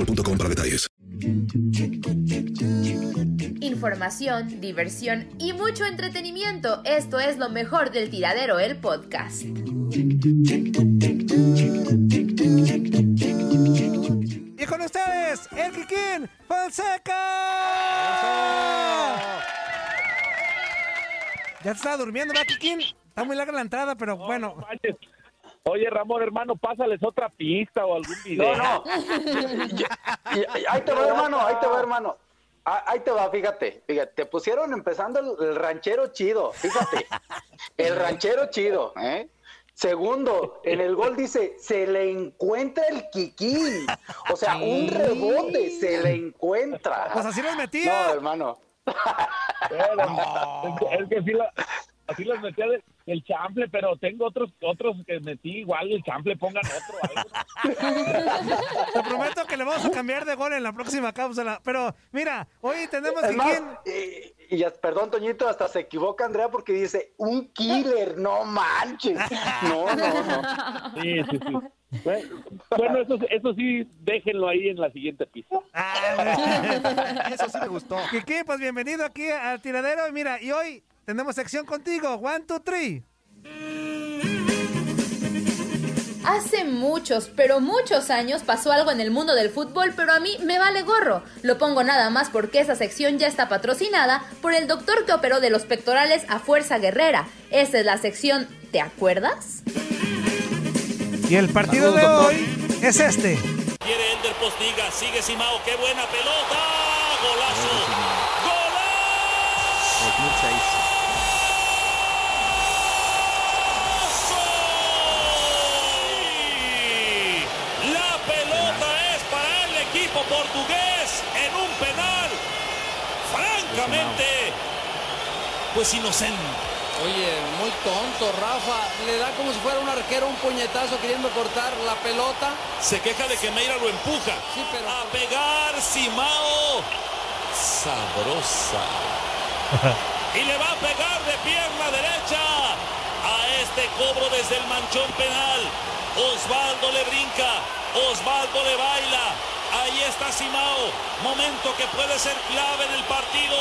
boostmobile.com para detalles. Información, diversión y mucho entretenimiento. Esto es lo mejor del tiradero, el podcast. Y con ustedes, el Kikín Fonseca. Ya te estaba durmiendo, ¿verdad, Kikín? Está muy larga la entrada, pero bueno. Oye, Ramón, hermano, pásales otra pista o algún video. No, no. Ahí te va, hermano, ahí te va, hermano. Ah, Ahí te va, fíjate, fíjate, te pusieron empezando el, ranchero chido, fíjate, el ranchero chido, ¿eh? Segundo, en el gol dice, se le encuentra el Kikín, o sea, un rebote, se le encuentra. Pues así los metía. No, hermano. Pero, es, que, es que sí la- así los metía de- el chample, pero tengo otros otros que metí igual el chample, pongan otro. Te prometo que le vamos a cambiar de gol en la próxima cápsula. Pero mira, hoy tenemos más, Kikín. y, perdón, Toñito, hasta se equivoca Andrea porque dice, un killer, no manches. No, no, no. Sí, sí, sí. Bueno, eso, eso sí, déjenlo ahí en la siguiente pista. Eso sí me gustó. Kikín, pues bienvenido aquí al tiradero. Y mira, y hoy tenemos sección contigo. One, two, three. Hace muchos, pero muchos años pasó algo en el mundo del fútbol, pero a mí me vale gorro. Lo pongo nada más porque esa sección ya está patrocinada por el doctor que operó de los pectorales a Fuerza Guerrera. Esa es la sección ¿Te acuerdas? Y el partido de hoy es este. Quiere Ender Postiga, sigue Simao, qué buena pelota. Golazo. ¡Golazo! La pelota es para el equipo portugués en un penal. Francamente, pues inocente. Oye, muy tonto, Rafa. Le da como si fuera un arquero un puñetazo queriendo cortar la pelota. Se queja de que Meira lo empuja. A pegar Simao. Sabrosa. y le va a pegar de pierna derecha a este cobro desde el manchón penal. Osvaldo le brinca, Osvaldo le baila. Ahí está Simao. Momento que puede ser clave en el partido.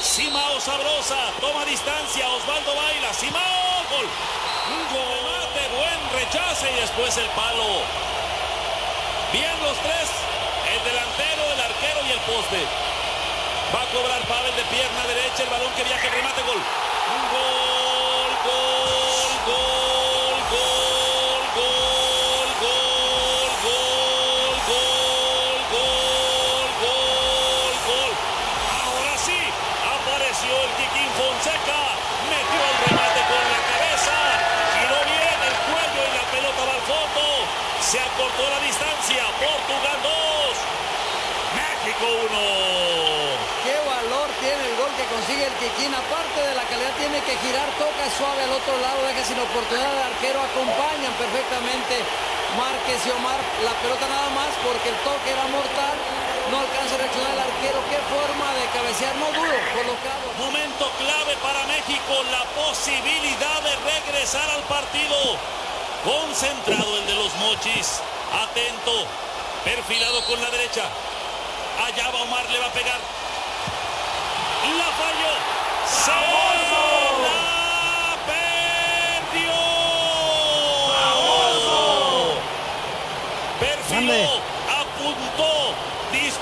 Simao sabrosa, toma distancia, Osvaldo baila, Simao, gol. Un remate, buen rechace y después el palo. Bien los tres, el delantero, el arquero y el poste. Va a cobrar Pavel de pierna derecha, el balón que viaja, remate, gol. Un gol, Kikín, aparte de la calidad, tiene que girar, toca suave al otro lado, deja sin oportunidad al arquero, acompañan perfectamente Márquez y Omar la pelota nada más porque el toque era mortal. No alcanza a reaccionar el arquero. Qué forma de cabecear, no duro, colocado. Momento clave para México, la posibilidad de regresar al partido. Concentrado el de los mochis. Atento. Perfilado con la derecha. Allá va Omar, le va a pegar. La falló. Se la perdió. Perfiló, apuntó,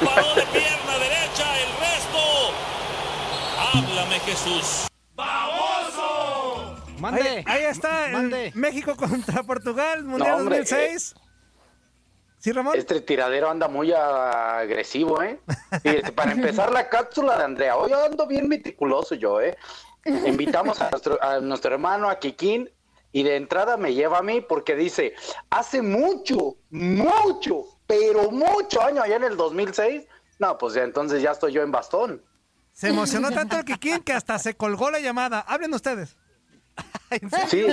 disparó de pierna derecha. El resto. Háblame, Jesús. Ahí, ahí está el México contra Portugal, Mundial No, hombre, 2006. ¿Sí, Ramón? Este tiradero anda muy agresivo, ¿eh? Fíjate, para empezar la cápsula de Andrea, hoy ando bien meticuloso yo, ¿eh? Invitamos a nuestro, a nuestro hermano, a Kikín, y de entrada me lleva a mí porque dice, hace mucho, mucho, pero mucho año, allá en el 2006, no, pues ya entonces ya estoy yo en bastón. Se emocionó tanto el Kikín que hasta se colgó la llamada. Hablen ustedes. Sí.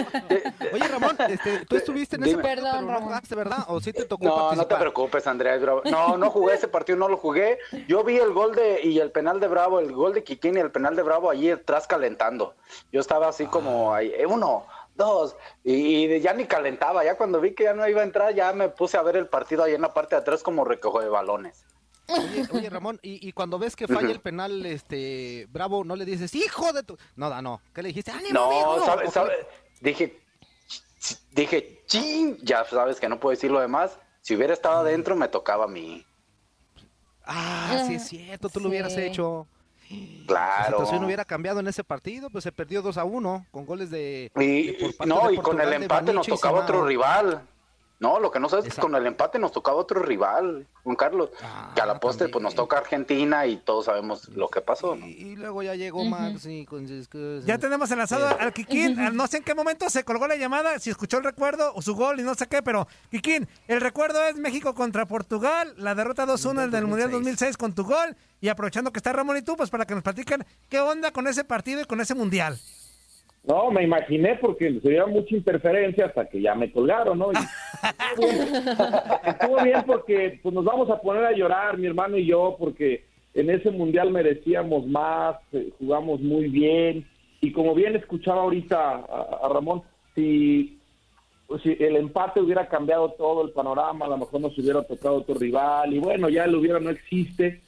Oye, Ramón, este, tú estuviste en ese Dime. partido, Perdón, pero no Ramón. jugaste, ¿verdad? ¿O sí te tocó No, no te preocupes, Andrea. No, no jugué ese partido, no lo jugué. Yo vi el gol de y el penal de Bravo, el gol de Kikín y el penal de Bravo allí atrás calentando. Yo estaba así como ahí, eh, uno, dos, y, y ya ni calentaba. Ya cuando vi que ya no iba a entrar, ya me puse a ver el partido ahí en la parte de atrás como recojo de balones. Oye, oye, Ramón, y, y cuando ves que falla el penal, este, Bravo, no le dices, hijo de tu... No, no. ¿Qué le dijiste? ¡Ánimo, No, amigo! dije, dije, chin, ya sabes que no puedo decir lo demás. Si hubiera estado adentro, me tocaba a mí. Ah, sí es cierto, tú lo hubieras hecho. Claro. La situación hubiera cambiado en ese partido, pues se perdió 2 a 1 con goles de... Y, de por parte no, de y con el empate nos tocaba otro rival. No, lo que no sabes es que con el empate nos tocaba otro rival, Juan Carlos. Ah, que a la postre pues nos también. toca Argentina y todos sabemos lo que pasó. ¿no? Y, y luego ya llegó Maxi con sus cosas. Ya tenemos enlazado Sí. al Kikín. Ah, No sé en qué momento se colgó la llamada, si escuchó el recuerdo o su gol y no sé qué, pero Kikín, el recuerdo es México contra Portugal, la derrota 2-1 el del Mundial 2006 con tu gol. Y aprovechando que está Ramón y tú, pues para que nos platiquen qué onda con ese partido y con ese Mundial. No, me imaginé porque se dio mucha interferencia hasta que ya me colgaron, ¿no? Y estuvo, bien, estuvo bien porque pues, nos vamos a poner a llorar, mi hermano y yo, porque en ese mundial merecíamos más, eh, jugamos muy bien. Y como bien escuchaba ahorita a, a Ramón, si, pues, si el empate hubiera cambiado todo el panorama, a lo mejor nos hubiera tocado otro rival. Y bueno, ya el hubiera no existe,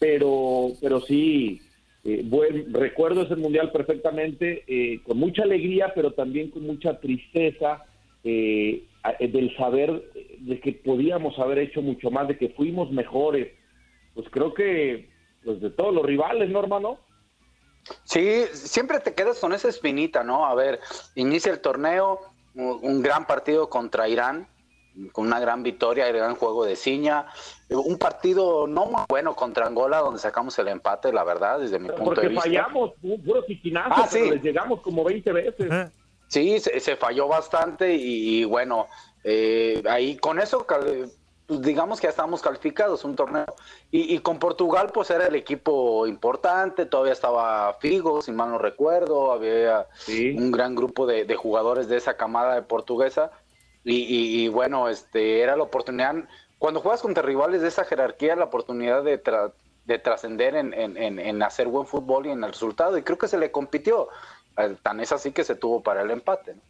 pero, pero sí, eh, buen, recuerdo ese mundial perfectamente, eh, con mucha alegría, pero también con mucha tristeza eh, eh, del saber eh, de que podíamos haber hecho mucho más, de que fuimos mejores. Pues creo que, pues de todos los rivales, ¿no, hermano? Sí, siempre te quedas con esa espinita, ¿no? A ver, inicia el torneo, un gran partido contra Irán, con una gran victoria, el gran juego de ciña, un partido no muy bueno contra Angola, donde sacamos el empate, la verdad, desde mi punto Porque de vista. fallamos, pu- puro chiquinazo, Ah, sí. les llegamos como 20 veces. Sí, se, se falló bastante y, y bueno, eh, ahí con eso, pues digamos que ya estábamos calificados un torneo. Y, y con Portugal, pues era el equipo importante, todavía estaba Figo, si mal no recuerdo, había un gran grupo de, de jugadores de esa camada de portuguesa. Y, y- y bueno, este era la oportunidad, cuando juegas contra rivales de esa jerarquía, la oportunidad de, tra- de trascender en, en- en- en hacer buen fútbol y en el resultado. Y creo que se le compitió. Eh, Tan es así que se tuvo para el empate. ¿no?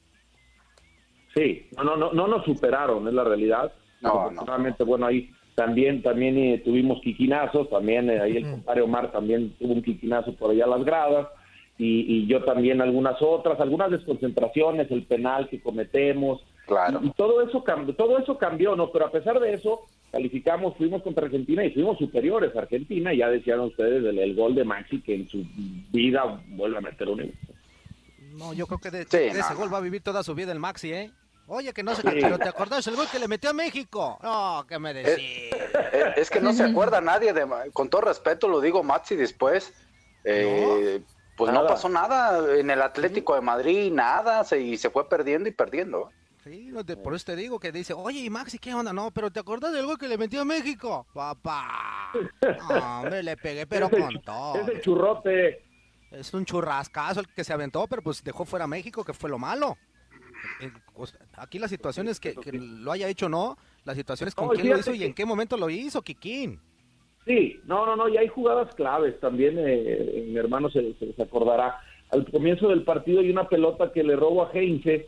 Sí, no, no, no, no nos superaron, es la realidad. No, Afortunadamente, bueno, ahí también también eh, tuvimos quiquinazos, también eh, ahí el compadre Omar también tuvo un quiquinazo por allá a las gradas, y, y yo también algunas otras, algunas desconcentraciones, el penal que cometemos, Claro. y, todo eso cambió, todo eso cambió, ¿no? Pero a pesar de eso, calificamos, fuimos contra Argentina y fuimos superiores a Argentina, ya decían ustedes el, el gol de Maxi que en su vida vuelve a meter un No, yo creo que de, Sí, de no, ese gol va a vivir toda su vida el Maxi, ¿eh? Oye, que no sé, Sí. pero ¿te acordás el gol que le metió a México? No, ¿qué me decís? Eh, Es que no se acuerda nadie, de, con todo respeto lo digo, Maxi, después, eh, pues no pasó nada en el Atlético de Madrid, nada, se, y se fue perdiendo y perdiendo. Sí, no te- por eso te digo que dice, oye, ¿y Maxi qué onda? No, pero ¿te acordás del gol que le metió a México? Papá. No, hombre, le pegué, pero Ese con todo. Ese churrote. Es un churrascazo el que se aventó, pero pues dejó fuera a México, que fue lo malo. Eh, aquí la situación es que, que lo haya hecho o no, la situación es con No, y quién lo hizo y que- en qué momento lo hizo, Kikín. Sí, no, no, no, y hay jugadas claves también, eh, mi hermano se, se- se acordará. Al comienzo del partido hay una pelota que le robo a Heinze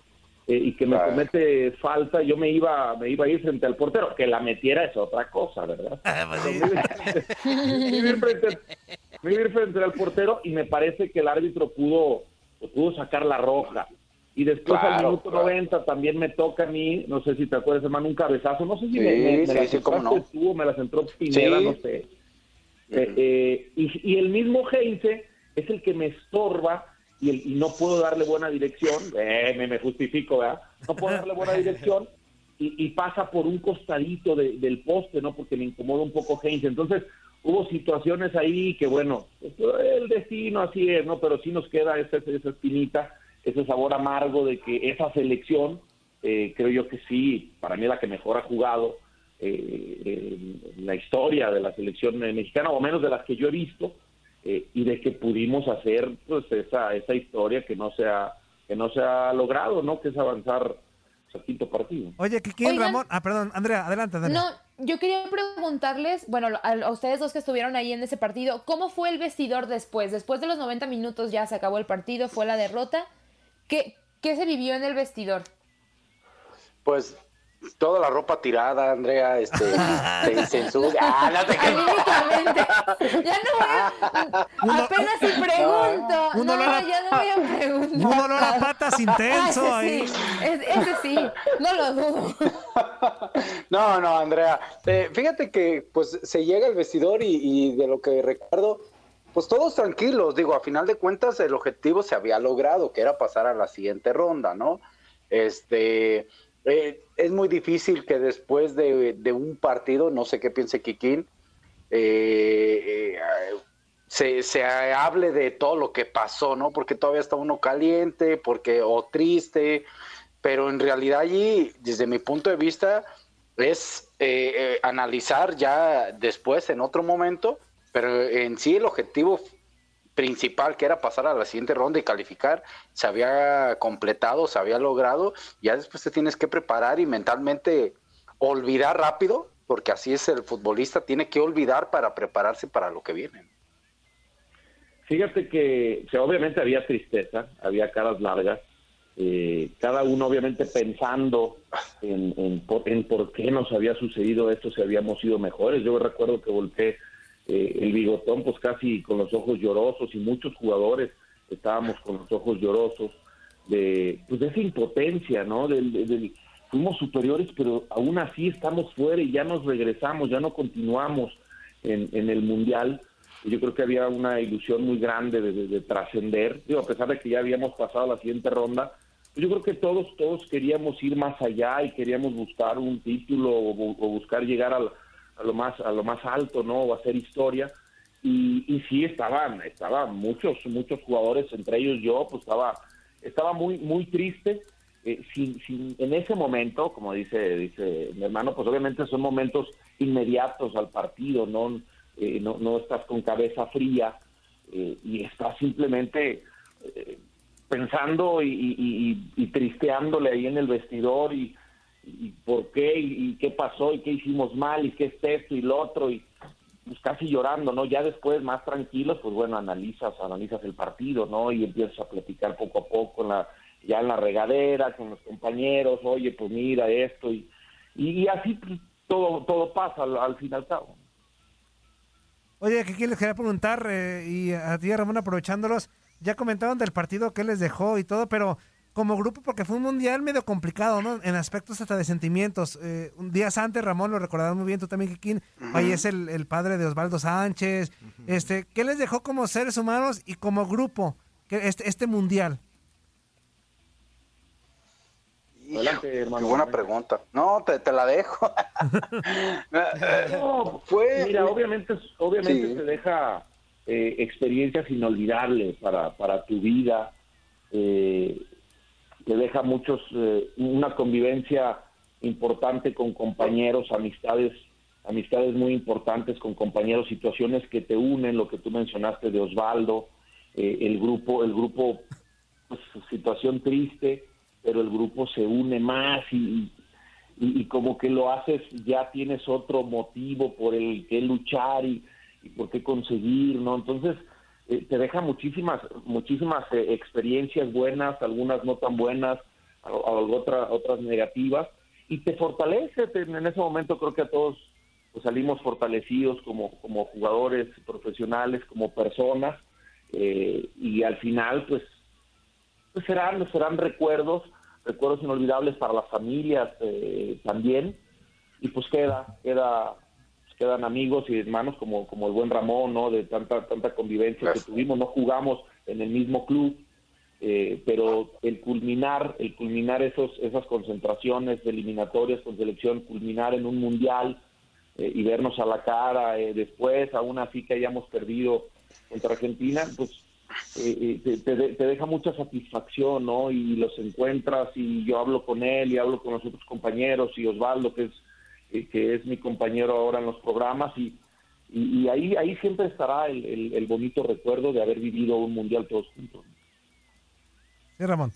eh, y que me Ah. comete falta, yo me iba, me iba a ir frente al portero, que la metiera es otra cosa, ¿verdad? me, iba a ir frente, me iba a ir frente al portero y me parece que el árbitro pudo, pudo sacar la roja. Y después al minuto claro. 90 también me toca a mí, no sé si te acuerdas, hermano, un cabezazo, no sé si Sí, me, me, me sí, la sí, cómo centraste no. tú me la centró Pineda, Sí. no sé. Eh, eh, y, y el mismo Heinze es el que me estorba y, el- y no puedo darle buena dirección. Eh, me, justifico, ¿verdad? No puedo darle buena dirección y, y pasa por un costadito de- del poste, ¿no? Porque me incomoda un poco Heinze. Entonces hubo situaciones ahí que, bueno, pues, el destino así es, ¿no? Pero sí nos queda esa, esa espinita, ese sabor amargo de que esa selección, eh, creo yo que sí, para mí es la que mejor ha jugado eh, en la historia de la selección mexicana, o menos de las que yo he visto, eh, y de que pudimos hacer pues esa, esa historia que no se ha, que no se ha logrado, ¿no? Que es avanzar al quinto partido. Oye, Kikín, Oigan. Ramón. Ah, perdón, Andrea, adelante, Andrea. No, yo quería preguntarles, bueno, a, a ustedes dos que estuvieron ahí en ese partido, ¿cómo fue el vestidor después? Después de los 90 minutos ya se acabó el partido, fue la derrota. ¿Qué, qué se vivió en el vestidor? Pues toda la ropa tirada, Andrea, este, se, se ensucia. Ah, no te. Ya no voy a... Uno- Apenas si pregunto. Un no, olor a- ya no voy a preguntar. Un olor a patas intenso Ah, ahí. ese sí, es- ese sí, no lo dudo. No, no, Andrea. Eh, fíjate que pues se llega al vestidor y, y de lo que recuerdo, pues todos tranquilos. Digo, a final de cuentas el objetivo se había logrado, que era pasar a la siguiente ronda, ¿no? Este, eh, es muy difícil que después de, de un partido, no sé qué piense Kikín, eh, eh, se, se hable de todo lo que pasó, ¿no? Porque todavía está uno caliente, porque o triste, pero en realidad allí, desde mi punto de vista, es eh, eh, analizar ya después en otro momento, pero en sí el objetivo principal que era pasar a la siguiente ronda y calificar se había completado, se había logrado, ya después te tienes que preparar y mentalmente olvidar rápido, porque así es el futbolista, tiene que olvidar para prepararse para lo que viene. Fíjate que, obviamente había tristeza, había caras largas, eh, cada uno obviamente pensando en, en en por qué nos había sucedido esto si habíamos sido mejores. Yo recuerdo que volteé eh, el bigotón pues casi con los ojos llorosos y muchos jugadores estábamos con los ojos llorosos de, pues, de esa impotencia, ¿no? Del, del- fuimos superiores, pero aún así estamos fuera y ya nos regresamos, ya no continuamos en, el Mundial. Yo creo que había una ilusión muy grande de, de- de trascender, a pesar de que ya habíamos pasado la siguiente ronda, yo creo que todos, todos queríamos ir más allá y queríamos buscar un título o, o buscar llegar al- a lo más, a lo más alto, ¿no? O hacer historia. Y, y sí estaban, estaban muchos, muchos jugadores, entre ellos yo, pues estaba, estaba muy, muy triste. Eh, sin, sin- en ese momento, como dice, dice mi hermano, pues obviamente son momentos inmediatos al partido, no, Eh, no, no estás con cabeza fría eh, y estás simplemente eh, pensando y, tristeándole ahí en el vestidor y, y por qué y, qué pasó y qué hicimos mal y qué es esto y lo otro y pues casi llorando, ¿no? Ya después, más tranquilos, pues bueno, analizas, analizas el partido, ¿no? Y empiezas a platicar poco a poco, la, ya en la regadera, con los compañeros, oye, pues mira esto, y, y, así pues, todo, todo pasa al, al fin cabo. Oye, que les quería preguntar, eh, y a ti, Ramón, aprovechándolos, ya comentaron del partido que les dejó y todo, pero como grupo, porque fue un mundial medio complicado, ¿no? En aspectos hasta de sentimientos. Eh, un días antes, Ramón, lo recordaba muy bien, tú también, Kikín, ahí es el, el padre de Osvaldo Sánchez. este ¿Qué les dejó como seres humanos y como grupo que este, este mundial? Adelante, hermano. Qué buena pregunta. No, te, te la dejo. No, Fue- mira, obviamente, obviamente Sí. te deja eh, experiencias inolvidables para, para tu vida, eh, te deja muchos, eh, una convivencia importante con compañeros, amistades, amistades muy importantes con compañeros, situaciones que te unen, lo que tú mencionaste de Osvaldo, eh, el grupo, el grupo, pues situación triste, pero el grupo se une más y, y, y como que lo haces, ya tienes otro motivo por el que luchar y por qué conseguir, ¿no? Entonces, eh, te deja muchísimas, muchísimas eh, experiencias buenas, algunas no tan buenas, a- a- otras, negativas, y te fortalece. en ese momento creo que a todos pues, salimos fortalecidos como, como jugadores profesionales, como personas, eh, y al final, pues, pues serán, serán recuerdos, recuerdos inolvidables para las familias eh, también, y pues queda, queda, quedan amigos y hermanos como, como el buen Ramón, ¿no? De tanta, tanta convivencia que tuvimos, no jugamos en el mismo club, eh, pero el culminar, el culminar esos, esas concentraciones eliminatorias con selección, culminar en un mundial eh, y vernos a la cara eh, después, aún así que hayamos perdido contra Argentina, pues eh, eh, te, te de- te deja mucha satisfacción, ¿no? Y los encuentras y yo hablo con él y hablo con los otros compañeros y Osvaldo, que es, eh, que es mi compañero ahora en los programas y, y, y ahí, ahí siempre estará el, el- el bonito recuerdo de haber vivido un mundial todos juntos. Sí, Ramón.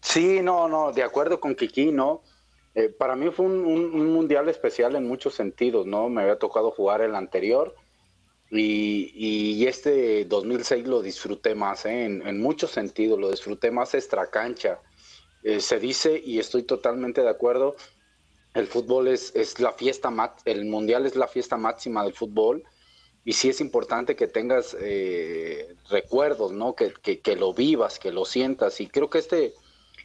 Sí, no, no, de acuerdo con Kiki, ¿no? Eh, para mí fue un, un- un mundial especial en muchos sentidos, ¿no? Me había tocado jugar el anterior y, y este 2006 lo disfruté más, ¿eh? en, en muchos sentidos, lo disfruté más extra cancha. Eh, se dice, y estoy totalmente de acuerdo, el fútbol es, es la fiesta, el mundial es la fiesta máxima del fútbol y sí es importante que tengas eh, recuerdos, ¿no? Que, que- lo vivas, que lo sientas. Y creo que este,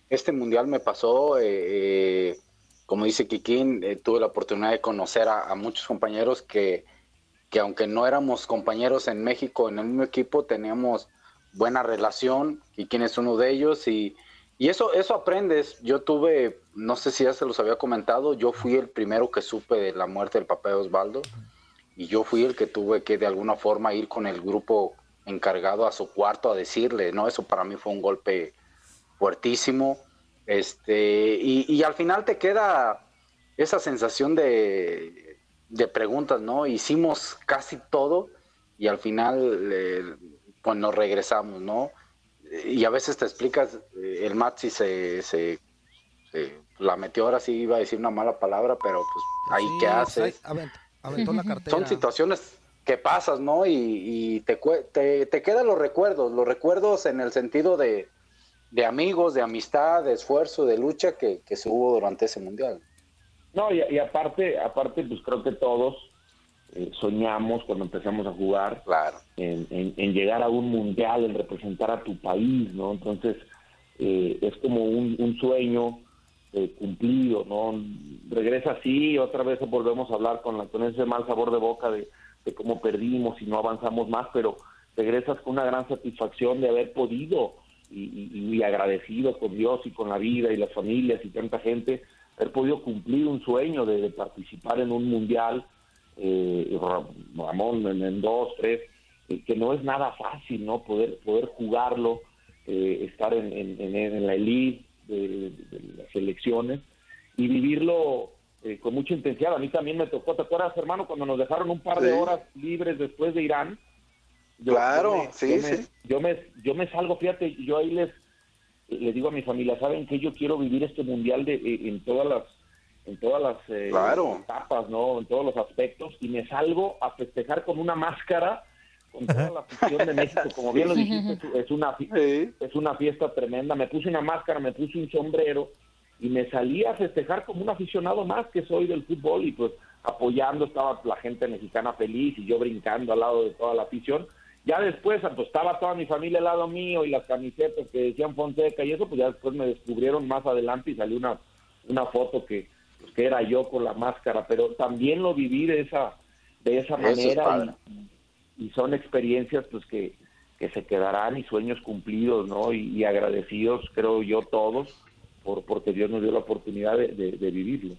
este mundial me pasó, eh, eh, como dice Kikín, tuve la oportunidad de conocer a, muchos compañeros que, que aunque no éramos compañeros en México en el mismo equipo, teníamos buena relación. Kikín es uno de ellos y, y eso, eso aprendes. Yo tuve, no sé si ya se los había comentado, yo fui el primero que supe de la muerte del papá de Osvaldo y yo fui el que tuve que de alguna forma ir con el grupo encargado a su cuarto a decirle, ¿no? Eso para mí fue un golpe fuertísimo. Este, y, y al final te queda esa sensación de, de preguntas, ¿no? Hicimos casi todo y al final eh, pues nos regresamos, ¿no? Y a veces te explicas, eh, el Matsi se, se, se la metió ahora sí iba a decir una mala palabra, pero pues ahí Sí, qué haces. ahí avent- aventó la cartera. Son situaciones que pasas, ¿no? Y, y te, te, te quedan los recuerdos, los recuerdos en el sentido de, de amigos, de amistad, de esfuerzo, de lucha que, que se hubo durante ese mundial. No, y, y aparte, aparte, pues creo que todos eh, soñamos cuando empezamos a jugar claro. en, en- en llegar a un mundial, en representar a tu país, ¿no? Entonces, eh, es como un, un sueño eh, cumplido, ¿no? Regresa así, otra vez volvemos a hablar con, la, con ese mal sabor de boca de, de cómo perdimos y no avanzamos más, pero regresas con una gran satisfacción de haber podido y, y- y agradecido con Dios y con la vida y las familias y tanta gente, haber podido cumplir un sueño de, participar en un mundial, eh, Ra- Ramón en, dos, tres, eh, que no es nada fácil, ¿no? Poder, poder jugarlo, eh, estar en- en- en la elite de, las selecciones y vivirlo eh, con mucha intensidad. A mí también me tocó, ¿te acuerdas, hermano, cuando nos dejaron un par de horas libres después de Irán? Yo- Claro, yo me- sí, yo me- sí. Yo me, yo me salgo, fíjate, yo ahí les, les digo a mi familia, ¿saben que Yo quiero vivir este mundial de, eh, en todas las en todas las eh, Claro. etapas, ¿no? En todos los aspectos y me salgo a festejar con una máscara con toda la afición de México, como bien lo dijiste, es- una fi- es una fiesta tremenda. Me puse una máscara, me puse un sombrero y me salí a festejar como un aficionado más que soy del fútbol y pues apoyando estaba la gente mexicana feliz y yo brincando al lado de toda la afición. Ya después pues, estaba toda mi familia al lado mío y las camisetas que decían Fonseca y eso, pues ya después me descubrieron más adelante y salió una, una foto que, pues, que era yo con la máscara, pero también lo viví de esa, de esa es manera. Y, son experiencias pues que, que se quedarán y sueños cumplidos, ¿no? Y, y agradecidos, creo yo, todos, por porque Dios nos dio la oportunidad de, de- de vivirlo.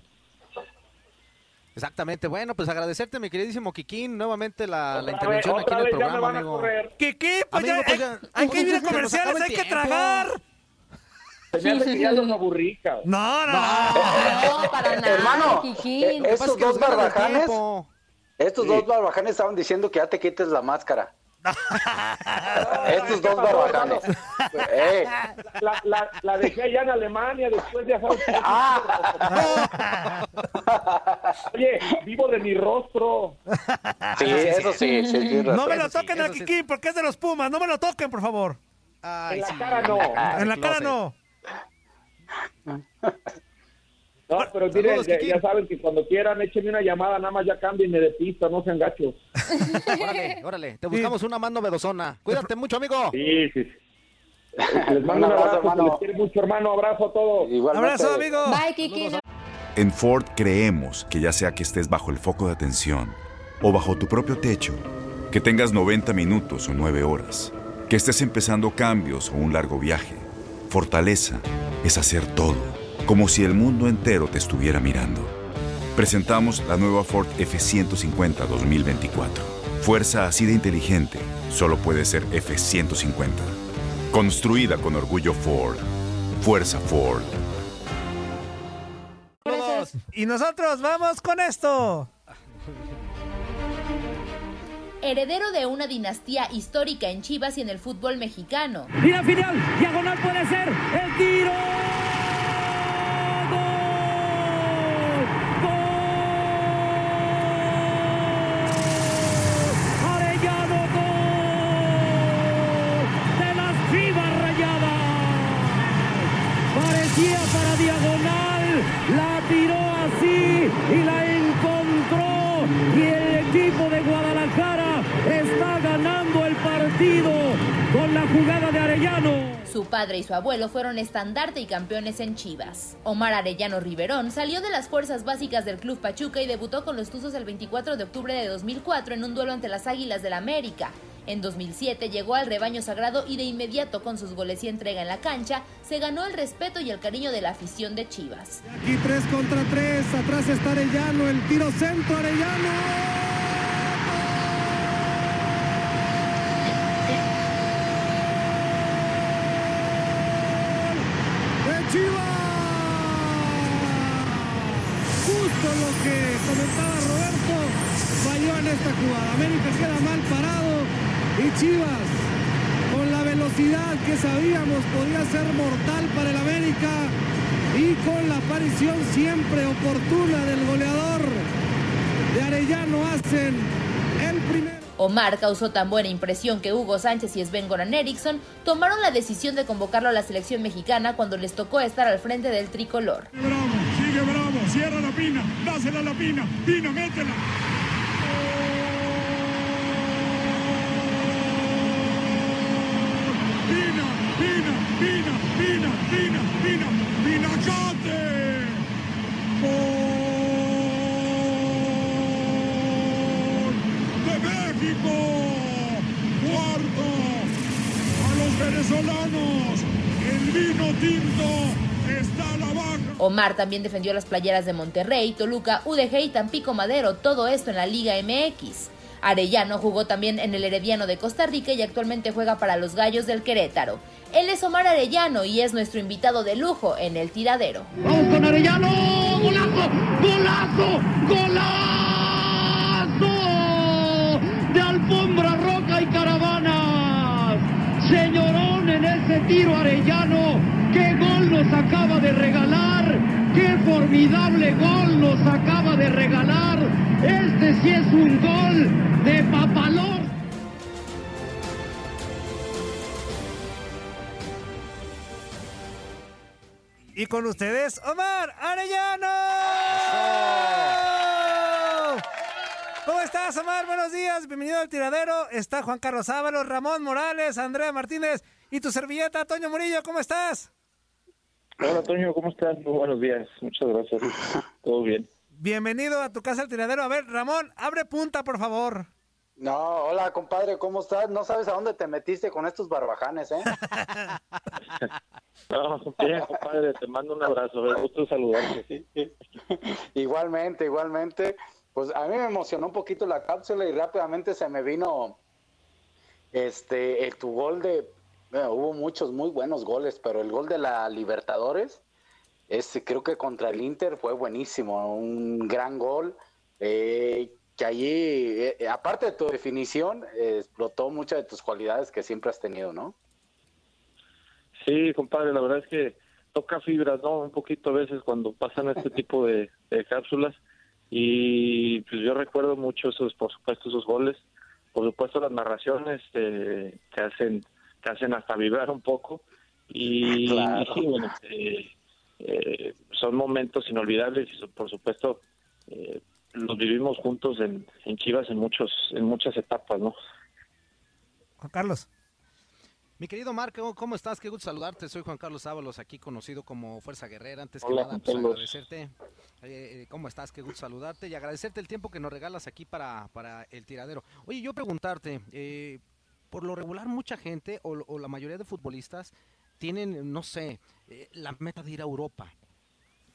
Exactamente. Bueno, pues agradecerte, mi queridísimo Kikín, nuevamente la, la intervención vez- aquí en el vez ya me programa, van a amigo. correr. Kiki, pues Amigo, ya, pues hay- ya- hay que ir a comerciales, hay que tragar. Se me hace que ya los aburrí, cabrón. No, no. No, para nada, Hermano, Kikín. eh, estos dos barbajanes, estos Sí. dos barbajanes estaban diciendo que ya te quites la máscara. Estos dos barbajanes. Eh, La, la, la dejé allá en Alemania, después ya sabes. Ah. Oye, vivo de mi rostro. Sí, eso sí, sí, sí, No me lo toquen eso a sí. Kikín porque es de los Pumas. No me lo toquen, por favor. Ay, En la sí. cara no. En la cara no. No, pero miren, ya, saben que cuando quieran, échenme una llamada, nada más ya cámbienme de pista, no sean gachos. Órale, órale. Te buscamos una más novedosona. Cuídate mucho, amigo. Sí, sí. Les mando un abrazo, abrazo, hermano. les mucho, hermano. Abrazo a todos. Igualmente. Abrazo, amigo. Bye, Kiki. En Ford creemos que ya sea que estés bajo el foco de atención o bajo tu propio techo, que tengas 90 minutos o 9 horas, que estés empezando cambios o un largo viaje, fortaleza es hacer todo, como si el mundo entero te estuviera mirando. Presentamos la nueva Ford F150 2024. Fuerza así de inteligente solo puede ser F150. Construida con orgullo Ford. Fuerza Ford. Y nosotros vamos con esto. Heredero de una dinastía histórica en Chivas y en el fútbol mexicano. Y la final, diagonal puede ser el tiro. ¡Gol! Arellano, gol de las Chivas Rayadas. Parecía para diagonal, la tiró así y la encontró. Y el equipo de Guadalajara está ganando el partido con la jugada de Arellano. Su padre y su abuelo fueron estandarte y campeones en Chivas. Omar Arellano Riverón salió de las fuerzas básicas del Club Pachuca y debutó con los Tuzos el 24 de octubre de 2004 en un duelo ante las Águilas del América. En 2007 llegó al rebaño sagrado y de inmediato con sus goles y entrega en la cancha se ganó el respeto y el cariño de la afición de Chivas. Aquí 3 contra 3, atrás está Arellano, el tiro centro Arellano. Justo lo que comentaba Roberto, falló en esta jugada. América queda mal parado y Chivas, con la velocidad que sabíamos podía ser mortal para el América y con la aparición siempre oportuna del goleador de Arellano hacen el primero. Omar causó tan buena impresión que Hugo Sánchez y Sven Goran Eriksson tomaron la decisión de convocarlo a la selección mexicana cuando les tocó estar al frente del tricolor. Bravo, sigue bravo, cierra la pina, dásela a la pina, pina, métela. Pina, pina, pina, pina, pina, pina, pinacate. Gol de México. Cuarto a los venezolanos. El vino tinto está a la baja. Omar también defendió las playeras de Monterrey, Toluca, UDG y Tampico Madero, todo esto en la Liga MX. Arellano jugó también en el Herediano de Costa Rica y actualmente juega para los Gallos del Querétaro. Él es Omar Arellano y es nuestro invitado de lujo en el tiradero. Vamos con Arellano, golazo, golazo, golazo de alfombra roca y caravanas. Señorón en ese tiro Arellano, qué gol nos acaba de regalar, qué formidable gol nos acaba de regalar. Este sí es un gol de papalón. Y con ustedes, Omar Arellano. ¿Cómo estás, Omar? Buenos días. Bienvenido al tiradero. Está Juan Carlos Ábalos, Ramón Morales, Andrea Martínez y tu servilleta, Toño Murillo. ¿Cómo estás? Hola, Toño, ¿cómo estás? Muy buenos días. Muchas gracias. Todo bien. Bienvenido a tu casa al tiradero. A ver, Ramón, abre punta, por favor. No, hola compadre, ¿cómo estás? No sabes a dónde te metiste con estos barbajanes, ¿eh? No, bien, compadre, te mando un abrazo. Me gusto saludarte. igualmente, igualmente. Pues a mí me emocionó un poquito la cápsula y rápidamente se me vino este el, tu gol de bueno, hubo muchos muy buenos goles, pero el gol de la Libertadores ese creo que contra el Inter fue buenísimo, un gran gol. Eh, que allí, eh, eh, aparte de tu definición, eh, explotó muchas de tus cualidades que siempre has tenido, ¿no? Sí, compadre, la verdad es que toca fibras, ¿no? Un poquito a veces cuando pasan este tipo de, de cápsulas. Y pues yo recuerdo mucho esos, por supuesto, esos goles. Por supuesto, las narraciones que hacen que hacen hasta vibrar un poco. Y, Claro. y sí, bueno, eh, son momentos inolvidables y por supuesto eh, los vivimos juntos en, en Chivas en muchos en muchas etapas, ¿no? Juan Carlos. Mi querido Marco, ¿cómo estás? Qué gusto saludarte. Soy Juan Carlos Ábalos, aquí conocido como Fuerza Guerrera. Antes que Hola, nada, Juan pues agradecerte. eh, eh, ¿Cómo estás? Qué gusto saludarte y agradecerte el tiempo que nos regalas aquí para, para el tiradero. Oye, yo preguntarte, eh, por lo regular mucha gente o, o la mayoría de futbolistas tienen, no sé, eh, la meta de ir a Europa.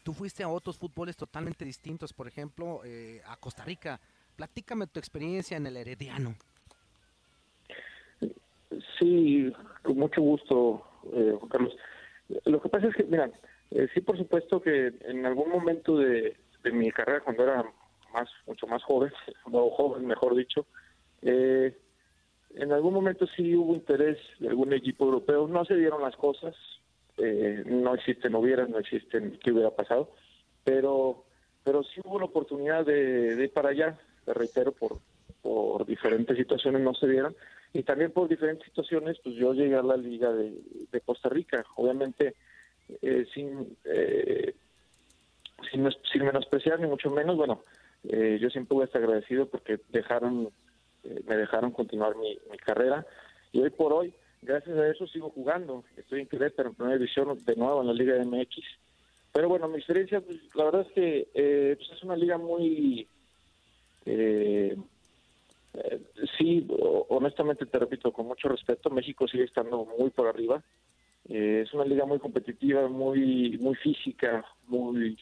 Tú fuiste a otros fútboles totalmente distintos, por ejemplo, eh, a Costa Rica. Platícame tu experiencia en el Herediano. Sí, con mucho gusto, eh, Juan Carlos. Lo que pasa es que, mira, eh, sí, por supuesto que en algún momento de, de mi carrera, cuando era más, mucho más joven, o joven, mejor dicho, eh, en algún momento sí hubo interés de algún equipo europeo. No se dieron las cosas, eh, no existen hubieras, no existen qué hubiera pasado, pero, pero sí hubo la oportunidad de, ir para allá, te reitero, por, por diferentes situaciones no se dieron y también por diferentes situaciones pues yo llegué a la liga de, de Costa Rica obviamente eh, sin eh, sin, sin menospreciar ni mucho menos bueno eh, yo siempre voy a estar agradecido porque dejaron eh, me dejaron continuar mi, mi carrera y hoy por hoy gracias a eso sigo jugando estoy en Querétaro en primera división de nuevo en la liga MX pero bueno mi experiencia pues, la verdad es que eh, pues, es una liga muy eh, eh, sí, honestamente te repito, con mucho respeto, México sigue estando muy por arriba. Eh, es una liga muy competitiva, muy muy física, muy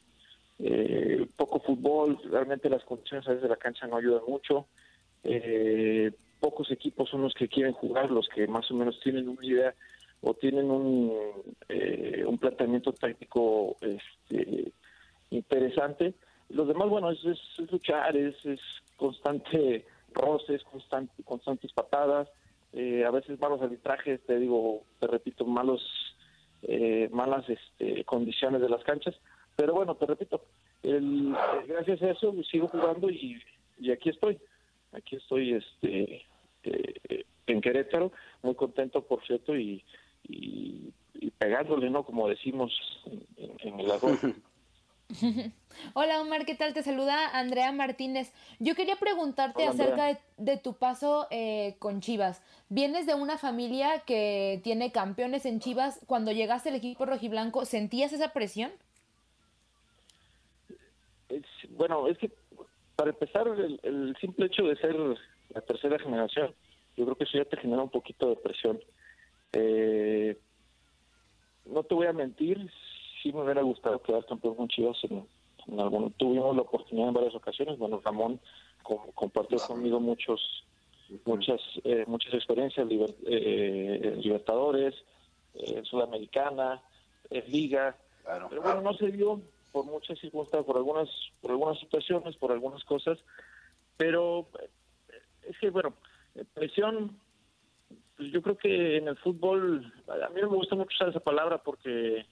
eh, poco fútbol. Realmente las condiciones a veces de la cancha no ayudan mucho. Eh, pocos equipos son los que quieren jugar, los que más o menos tienen una idea o tienen un, eh, un planteamiento táctico este, interesante. Los demás, bueno, es, es, es luchar, es, es constante roces, constante, constantes patadas, eh, a veces malos arbitrajes, te digo, te repito, malos eh, malas este, condiciones de las canchas. Pero bueno, te repito, el- gracias a eso sigo jugando y, y aquí estoy. Aquí estoy este, eh, en Querétaro, muy contento, por cierto, y, y, y pegándole, ¿no? Como decimos en, en- el arroz. Hola Omar, ¿qué tal? Te saluda Andrea Martínez. Yo quería preguntarte Hola, acerca de, tu paso eh, con Chivas. Vienes de una familia que tiene campeones en Chivas. Cuando llegaste al equipo rojiblanco, ¿sentías esa presión? Es- bueno, es que para empezar, el, el simple hecho de ser la tercera generación, yo creo que eso ya te genera un poquito de presión. Eh, no te voy a mentir, sí me hubiera gustado quedar campeón con Chivas en, en algún, tuvimos la oportunidad en varias ocasiones. Bueno, Ramón com- compartió conmigo muchos muchas eh, muchas experiencias liber- eh, Libertadores, eh, Sudamericana, Liga. Pero bueno, no se dio por muchas circunstancias, por algunas por algunas situaciones, por algunas cosas. Pero eh, es que, bueno, eh, presión, pues yo creo que en el fútbol, a mí me gusta mucho usar esa palabra porque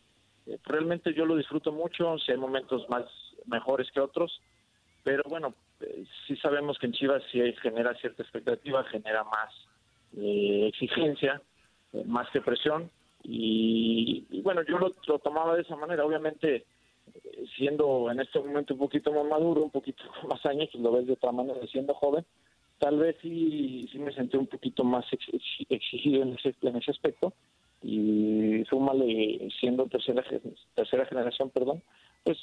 eh, realmente yo lo disfruto mucho, si hay momentos más mejores que otros, pero bueno, sí sabemos que en Chivas sí genera cierta expectativa, genera más eh, exigencia, más que presión, y, bueno, yo lo, tomaba de esa manera, obviamente siendo en este momento un poquito más maduro, un poquito más años, pues lo ves de otra manera, siendo joven, tal vez sí, sí me sentí un poquito más ex- ex- exigido en ese, en ese aspecto y súmale siendo tercera tercera generación perdón pues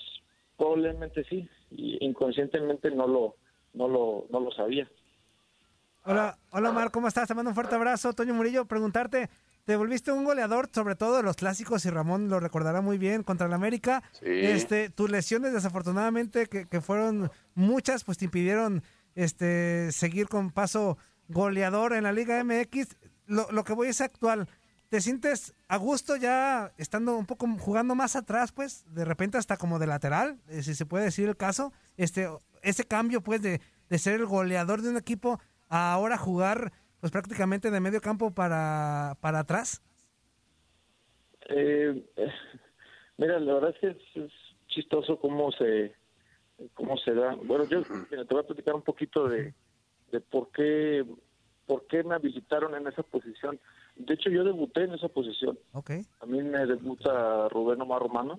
probablemente sí y inconscientemente no lo no lo no lo sabía Hola, hola Omar, ¿cómo estás? Te mando un fuerte abrazo. Toño Murillo, preguntarte, te volviste un goleador, sobre todo de los clásicos, y Ramón lo recordará muy bien, contra el América. Este, tus lesiones, desafortunadamente, que, que fueron muchas, pues te impidieron este, seguir con paso goleador en la Liga MX. Lo, lo que voy es actual. ¿Te sientes a gusto ya estando un poco jugando más atrás, pues, de repente hasta como de lateral, eh, si se puede decir el caso? Este, ese cambio, pues, de, de ser el goleador de un equipo a ahora jugar pues prácticamente de medio campo para, para atrás? Eh, mira, la verdad es que es, es chistoso cómo se cómo se da. Bueno, yo mira, te voy a platicar un poquito de, de por qué por qué me habilitaron en esa posición. De hecho, yo debuté en esa posición. Okay. A mí me debuta Rubén Omar Romano.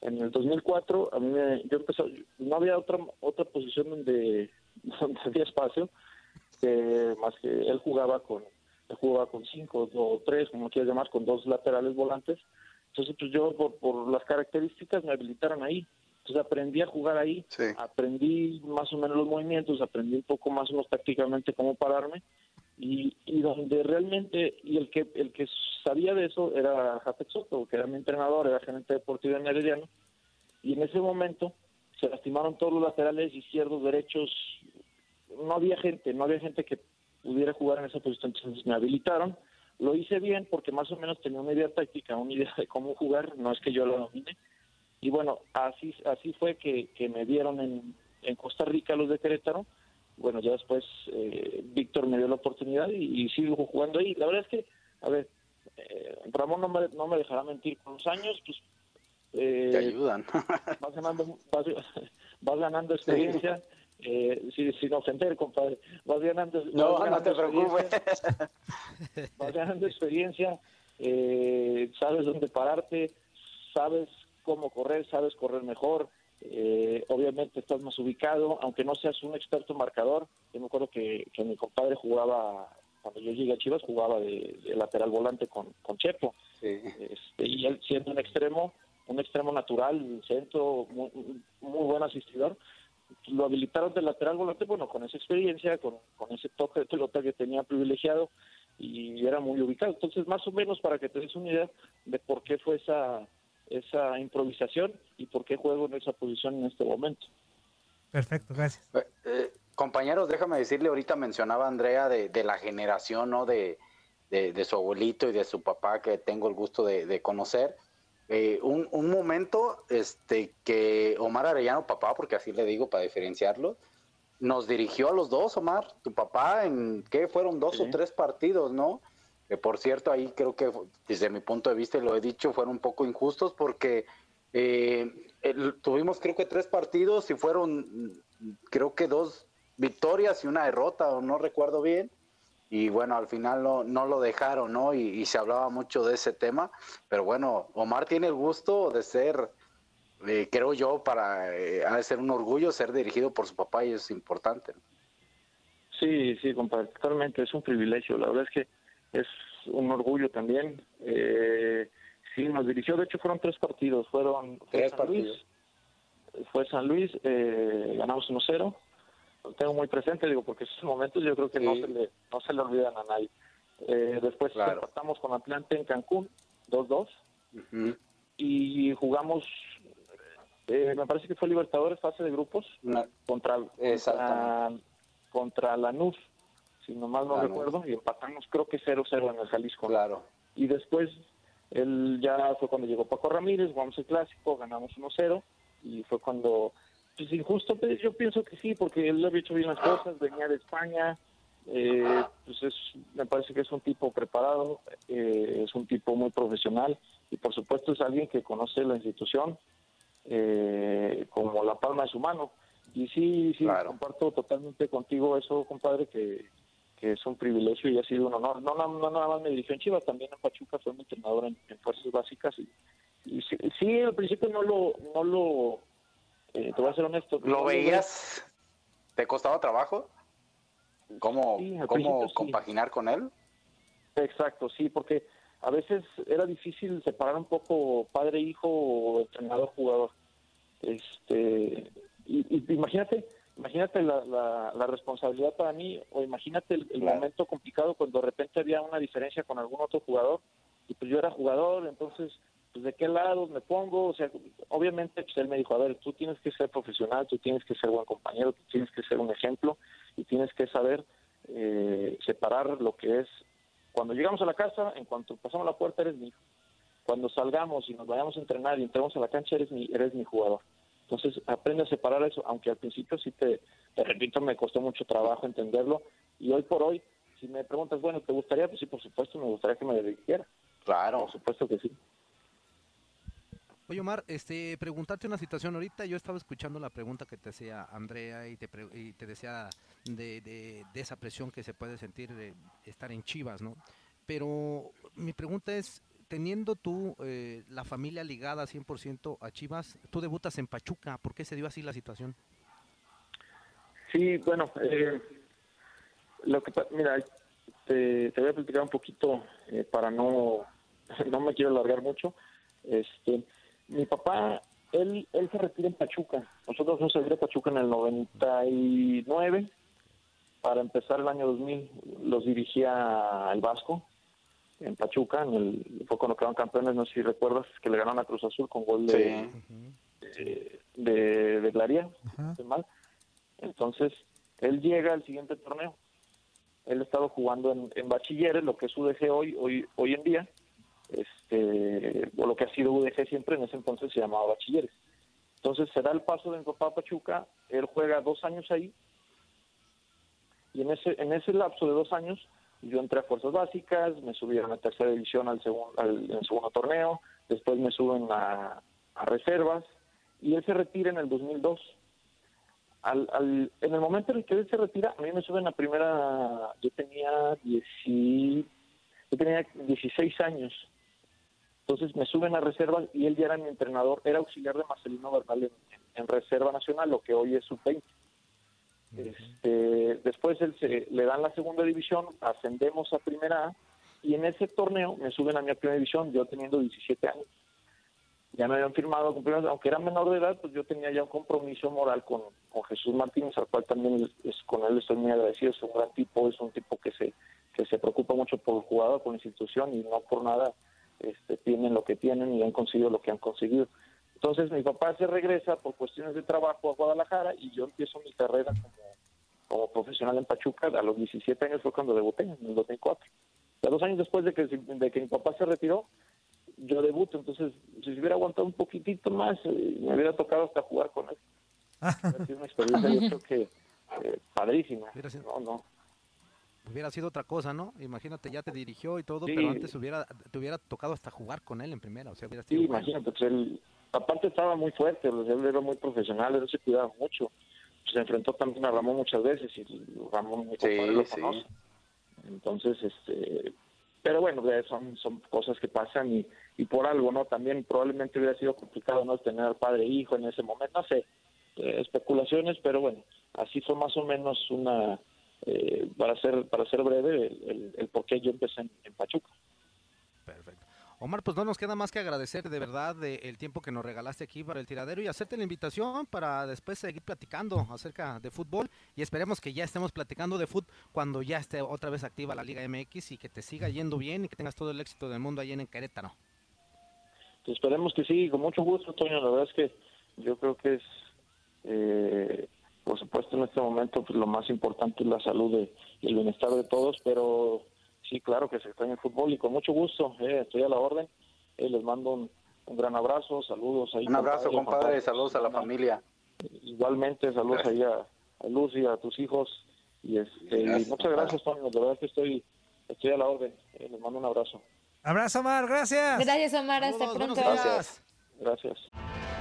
En el 2004, a mí me, yo empecé, no había otra otra posición donde, donde había espacio, que más que él jugaba con él jugaba con cinco o tres, como quieras llamar, con dos laterales volantes. Entonces, pues yo por, por las características me habilitaron ahí. Entonces aprendí a jugar ahí, aprendí más o menos los movimientos, aprendí un poco más o menos tácticamente cómo pararme y, y donde realmente y el que el que sabía de eso era Jafet Soto, que era mi entrenador, era gerente deportivo de Meridiano y en ese momento se lastimaron todos los laterales izquierdos, derechos, no había gente, no había gente que pudiera jugar en esa posición, entonces me habilitaron, lo hice bien porque más o menos tenía una idea táctica, una idea de cómo jugar, no es que yo lo domine, y bueno, así así fue que, que me dieron en, en Costa Rica los de Querétaro, bueno, ya después eh, Víctor me dio la oportunidad y, y, sigo jugando ahí. La verdad es que, a ver, eh, Ramón no me, no me dejará mentir, con los años, pues... Eh, Te ayudan. vas, ganando, vas, vas ganando experiencia. Eh, sin, sin ofender, compadre, vas ganando. No, vas no te preocupes. Vas ganando experiencia, eh, sabes dónde pararte, sabes cómo correr, sabes correr mejor, eh, obviamente estás más ubicado, aunque no seas un experto marcador. Yo me acuerdo que, que mi compadre jugaba, cuando yo llegué a Chivas, jugaba de, de lateral volante con, con Chepo. Este, y él siendo un extremo, un extremo natural, centro, muy, muy buen asistidor, lo habilitaron de lateral volante, bueno, con esa experiencia, con, con ese toque de pelota que tenía privilegiado y era muy ubicado. Entonces, más o menos para que te des una idea de por qué fue esa esa improvisación y por qué juego en esa posición en este momento. Perfecto, gracias. Eh, eh, compañeros, déjame decirle, ahorita mencionaba Andrea de, de la generación, ¿no? De, de, de, su abuelito y de su papá que tengo el gusto de, conocer. Eh, un, un, momento este, que Omar Arellano, papá, porque así le digo para diferenciarlo, nos dirigió a los dos, Omar, tu papá, en qué fueron dos sí. o tres partidos, ¿no? que por cierto ahí creo que desde mi punto de vista, y lo he dicho, fueron un poco injustos porque eh, el, tuvimos creo que tres partidos y fueron creo que dos victorias y una derrota, o no recuerdo bien, y bueno, al final no, no lo dejaron, ¿no? Y, y, se hablaba mucho de ese tema, pero bueno, Omar tiene el gusto de ser, eh, creo yo, para, eh, ha de ser un orgullo ser dirigido por su papá y es importante. Sí, sí, compadre, totalmente, es un privilegio, la verdad es que es un orgullo también. Eh, sí, nos dirigió, de hecho fueron tres partidos, fueron tres San partidos. Luis, fue San Luis, eh, ganamos 1-0, lo tengo muy presente, digo, porque esos momentos yo creo que sí. no, se le, no se le olvidan a nadie. Eh, después claro. empatamos con Atlante en Cancún, 2-2, uh -huh. y jugamos, eh, me parece que fue Libertadores, fase de grupos, no. contra, contra, contra Lanús si no mal no claro. recuerdo, y empatamos creo que 0-0 en el Jalisco. Claro. Y después, él ya fue cuando llegó Paco Ramírez, jugamos el clásico, ganamos 1-0, y fue cuando, pues injusto, pues yo pienso que sí, porque él había hecho bien las cosas, venía de España, eh, pues es, me parece que es un tipo preparado, eh, es un tipo muy profesional, y por supuesto es alguien que conoce la institución eh, como la palma de su mano. Y sí, sí, claro. comparto totalmente contigo eso, compadre, que que es un privilegio y ha sido un honor. No, no, no nada más me dirigió en Chivas, también en Pachuca fue mi entrenador en, en Fuerzas Básicas y, y sí, sí, al principio no lo, no lo, eh, te voy a ser honesto. ¿Lo veías? ¿Te costaba trabajo? ¿Cómo, sí, cómo compaginar sí. con él? Exacto, sí, porque a veces era difícil separar un poco padre-hijo o entrenador-jugador. Este, y, y imagínate, imagínate la, la, la, responsabilidad para mí, o imagínate el, el claro. momento complicado cuando de repente había una diferencia con algún otro jugador, y pues yo era jugador, entonces, pues de qué lado me pongo, o sea, obviamente pues él me dijo, a ver, tú tienes que ser profesional, tú tienes que ser buen compañero, tú tienes que ser un ejemplo, y tienes que saber eh, separar lo que es, cuando llegamos a la casa, en cuanto pasamos la puerta, eres mi hijo, cuando salgamos y nos vayamos a entrenar y entremos a la cancha, eres mi, eres mi jugador. Entonces, aprende a separar eso, aunque al principio sí te, te repito, me costó mucho trabajo entenderlo. Y hoy por hoy, si me preguntas, bueno, ¿te gustaría? Pues sí, por supuesto, me gustaría que me dedicara. Claro. Por supuesto que sí. Oye, Omar, este, preguntarte una situación. Ahorita yo estaba escuchando la pregunta que te hacía Andrea y te, pre- y te decía de, de- esa presión que se puede sentir estar en Chivas, ¿no? Pero mi pregunta es, teniendo tú eh, la familia ligada 100% a Chivas, tú debutas en Pachuca, ¿por qué se dio así la situación? Sí, bueno, eh, lo que mira, te, te voy a platicar un poquito eh, para no, no me quiero alargar mucho. Este, mi papá, él, él se retira en Pachuca. Nosotros nos salimos de Pachuca en el 99. Para empezar el año 2000 los dirigía el Vasco en Pachuca. En el, fue cuando quedaron campeones, no sé si recuerdas, que le ganaron a Cruz Azul con gol de, de, de, de Glaría, mal. Entonces, él llega al siguiente torneo. Él ha estado jugando en, en bachilleres, lo que es UDG hoy, hoy, hoy en día, este, o lo que ha sido UDG siempre, en ese entonces se llamaba bachilleres. Entonces se da el paso de mi papá Pachuca, él juega dos años ahí, y en ese, en ese lapso de dos años yo entré a fuerzas básicas, me subieron a tercera división al segundo, al, segundo torneo, después me suben a, a reservas, y él se retira en el 2002 al, al, en el momento en el que él se retira, a mí me suben a primera, yo tenía, 10, yo tenía 16 años. Entonces me suben a reserva y él ya era mi entrenador, era auxiliar de Marcelino Bernal en, en Reserva Nacional, lo que hoy es sub-20. Este, después él se, le dan la segunda división, ascendemos a primera A y en ese torneo me suben a mi primera división, yo teniendo 17 años ya me habían firmado, aunque era menor de edad, pues yo tenía ya un compromiso moral con, con Jesús Martínez, al cual también es, con él estoy muy agradecido, es un gran tipo, es un tipo que se que se preocupa mucho por el jugador, por la institución y no por nada este, tienen lo que tienen y han conseguido lo que han conseguido. Entonces mi papá se regresa por cuestiones de trabajo a Guadalajara y yo empiezo mi carrera como, como profesional en Pachuca, a los 17 años fue cuando debuté, en el 2004. Ya dos años después de que, de que mi papá se retiró, yo debuto, entonces si se hubiera aguantado un poquitito más, eh, me hubiera tocado hasta jugar con él. Ha sido una experiencia, yo creo que eh, padrísima. No, no. Hubiera sido otra cosa, ¿no? Imagínate, ya te dirigió y todo, Sí. pero antes hubiera, te hubiera tocado hasta jugar con él en primera, o sea, hubiera Sí, sido bueno. imagínate, pues él, aparte estaba muy fuerte, pues, él era muy profesional, él se cuidaba mucho. Se enfrentó también a Ramón muchas veces y Ramón mi Sí, lo sí. conoce. Entonces, este, pero bueno, son, son cosas que pasan y, y por algo, ¿no? También probablemente hubiera sido complicado, ¿no? Tener al padre e hijo en ese momento, no sé, eh, especulaciones, pero bueno, así fue más o menos una, eh, para ser para ser breve, el, el, el por qué yo empecé en, en Pachuca. Omar, pues no nos queda más que agradecer de verdad de el tiempo que nos regalaste aquí para el tiradero y hacerte la invitación para después seguir platicando acerca de fútbol y esperemos que ya estemos platicando de fútbol cuando ya esté otra vez activa la Liga MX y que te siga yendo bien y que tengas todo el éxito del mundo ahí en Querétaro. Pues esperemos que sí, con mucho gusto, Toño. La verdad es que yo creo que es, eh, por supuesto, en este momento pues, lo más importante es la salud de- y el bienestar de todos, pero sí, claro que se extraña el fútbol y con mucho gusto, eh, estoy a la orden. Eh, les mando un, un gran abrazo, saludos ahí. Un abrazo, compadre, saludos a la familia. Igualmente, saludos ahí a, a Luz y a tus hijos. Y, este, y Gracias, muchas gracias, Toño. De verdad que estoy, estoy a la orden. Eh, les mando un abrazo. Abrazo, Omar, gracias. Gracias, Omar. Hasta pronto. Gracias.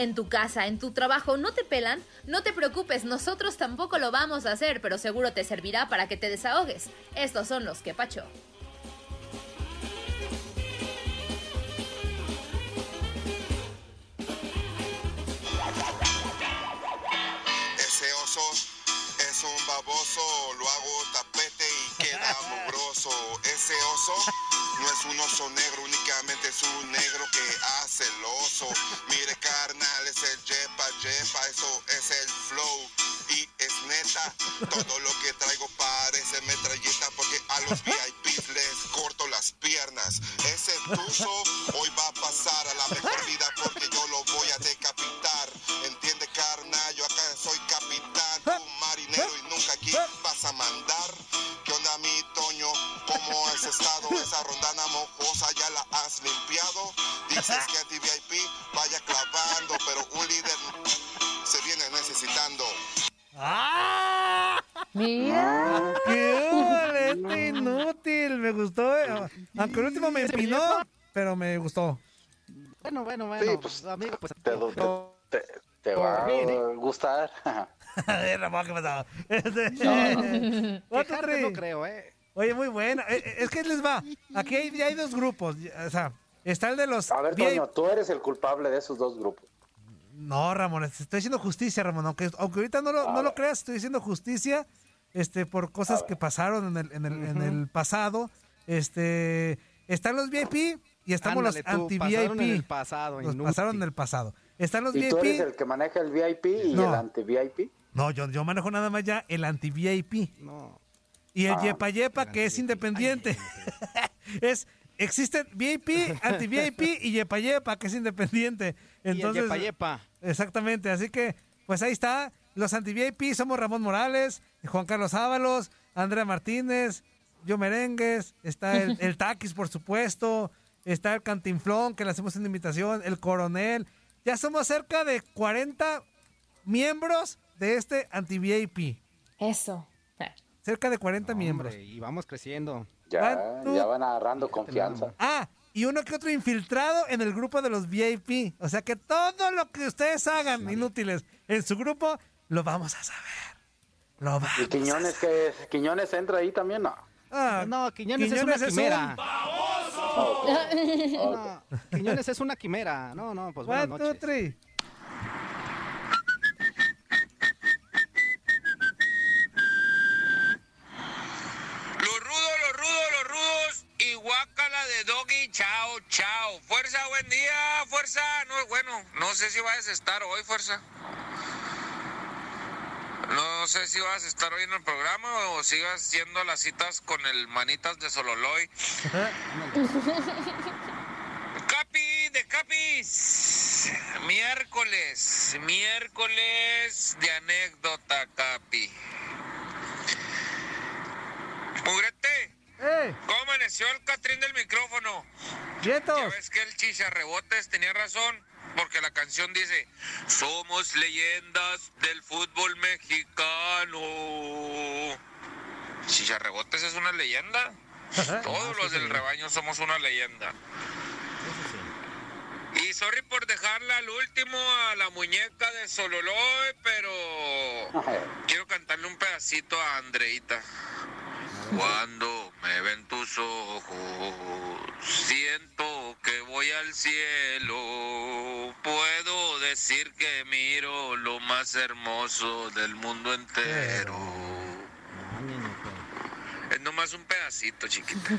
En tu casa, en tu trabajo, ¿no te pelan? No te preocupes, nosotros tampoco lo vamos a hacer, pero seguro te servirá para que te desahogues. Estos son los que pacho. Ese oso es un baboso, lo hago tapete queda mugroso. Ese oso no es un oso negro, únicamente es un negro que hace el oso. Mire, carnal, es el yepa, yepa, eso es el flow. Y es neta, todo lo que traigo parece metralleta porque a los VIPs les corto las piernas. Ese tuzo hoy va a pasar a la mejor vida porque yo lo voy a decapitar. Que anti-VIP vaya clavando, pero un líder se viene necesitando. ¡Ah! Mira. ¡Qué ole, este inútil! Me gustó. eh. Aunque el último me empinó, pero me gustó. Bueno, bueno, bueno. Sí, pues, amigo, pues Te, te- te va a gustar. Ramón, ¿qué pasó? Este- No. Tri. no creo, ¿eh? Oye, muy buena. Eh, eh, Es que les va. Aquí hay, ya hay dos grupos. O sea, está el de los. A ver, VIP. Toño, tú eres el culpable de esos dos grupos. No, Ramón, estoy haciendo justicia, Ramón. Aunque, aunque ahorita no lo, no lo creas, estoy haciendo justicia este, por cosas que pasaron en el, en el, en el pasado. Este, están los VIP y estamos Ándale los tú, pasaron en el anti-VIP. pasado, Los pasaron en el pasado. Están los ¿Y tú eres VIP. el que maneja el VIP y No. el anti-VIP? No, yo, yo manejo nada más ya el anti-VIP. No. Y el Ah. Yepa Yepa, que es independiente. es, existen VIP, anti-VIP y Yepa Yepa, que es independiente. el Entonces, Yepa Yepa. Exactamente, así que, pues ahí está. Los anti-VIP somos Ramón Morales, Juan Carlos Ábalos, Andrea Martínez, yo Merengues, está el, el Taquis, por supuesto, está el Cantinflón, que le hacemos una invitación, el Coronel. Ya somos cerca de 40 miembros de este anti-VIP. Eso. Cerca de 40 miembros. Hombre, y vamos creciendo. Ya, tú- ya van agarrando confianza. Ah, y uno que otro infiltrado en el grupo de los VIP. O sea que todo lo que ustedes hagan inútiles en su grupo, lo vamos a saber. Lo vamos ¿Y Quiñones, que Quiñones entra ahí también? No. Ah, No, Quiñones, Quiñones es es una quimera. un- No, Quiñones es una quimera. No, no, pues buenas One, two, buen día, fuerza. No, bueno, no sé si vas a estar hoy, fuerza. No sé si vas a estar hoy en el programa o sigas yendo a las citas con el manitas de Sololoy. Capi, de Capis. Miércoles, miércoles de anécdota, Capi. Mugrete. ¿Cómo amaneció el Catrín del micrófono? Ya ves que el chicharrebotes tenía razón, porque la canción dice, somos leyendas del fútbol mexicano. Chicharrebotes es una leyenda. Todos los del rebaño somos una leyenda. Y sorry por dejarla al último a la muñeca de Sololoy, pero quiero cantarle un pedacito a Andreita. Cuando me ven tus ojos, siento que voy al cielo. Puedo decir que miro lo más hermoso del mundo entero. Es nomás un pedacito, chiquita.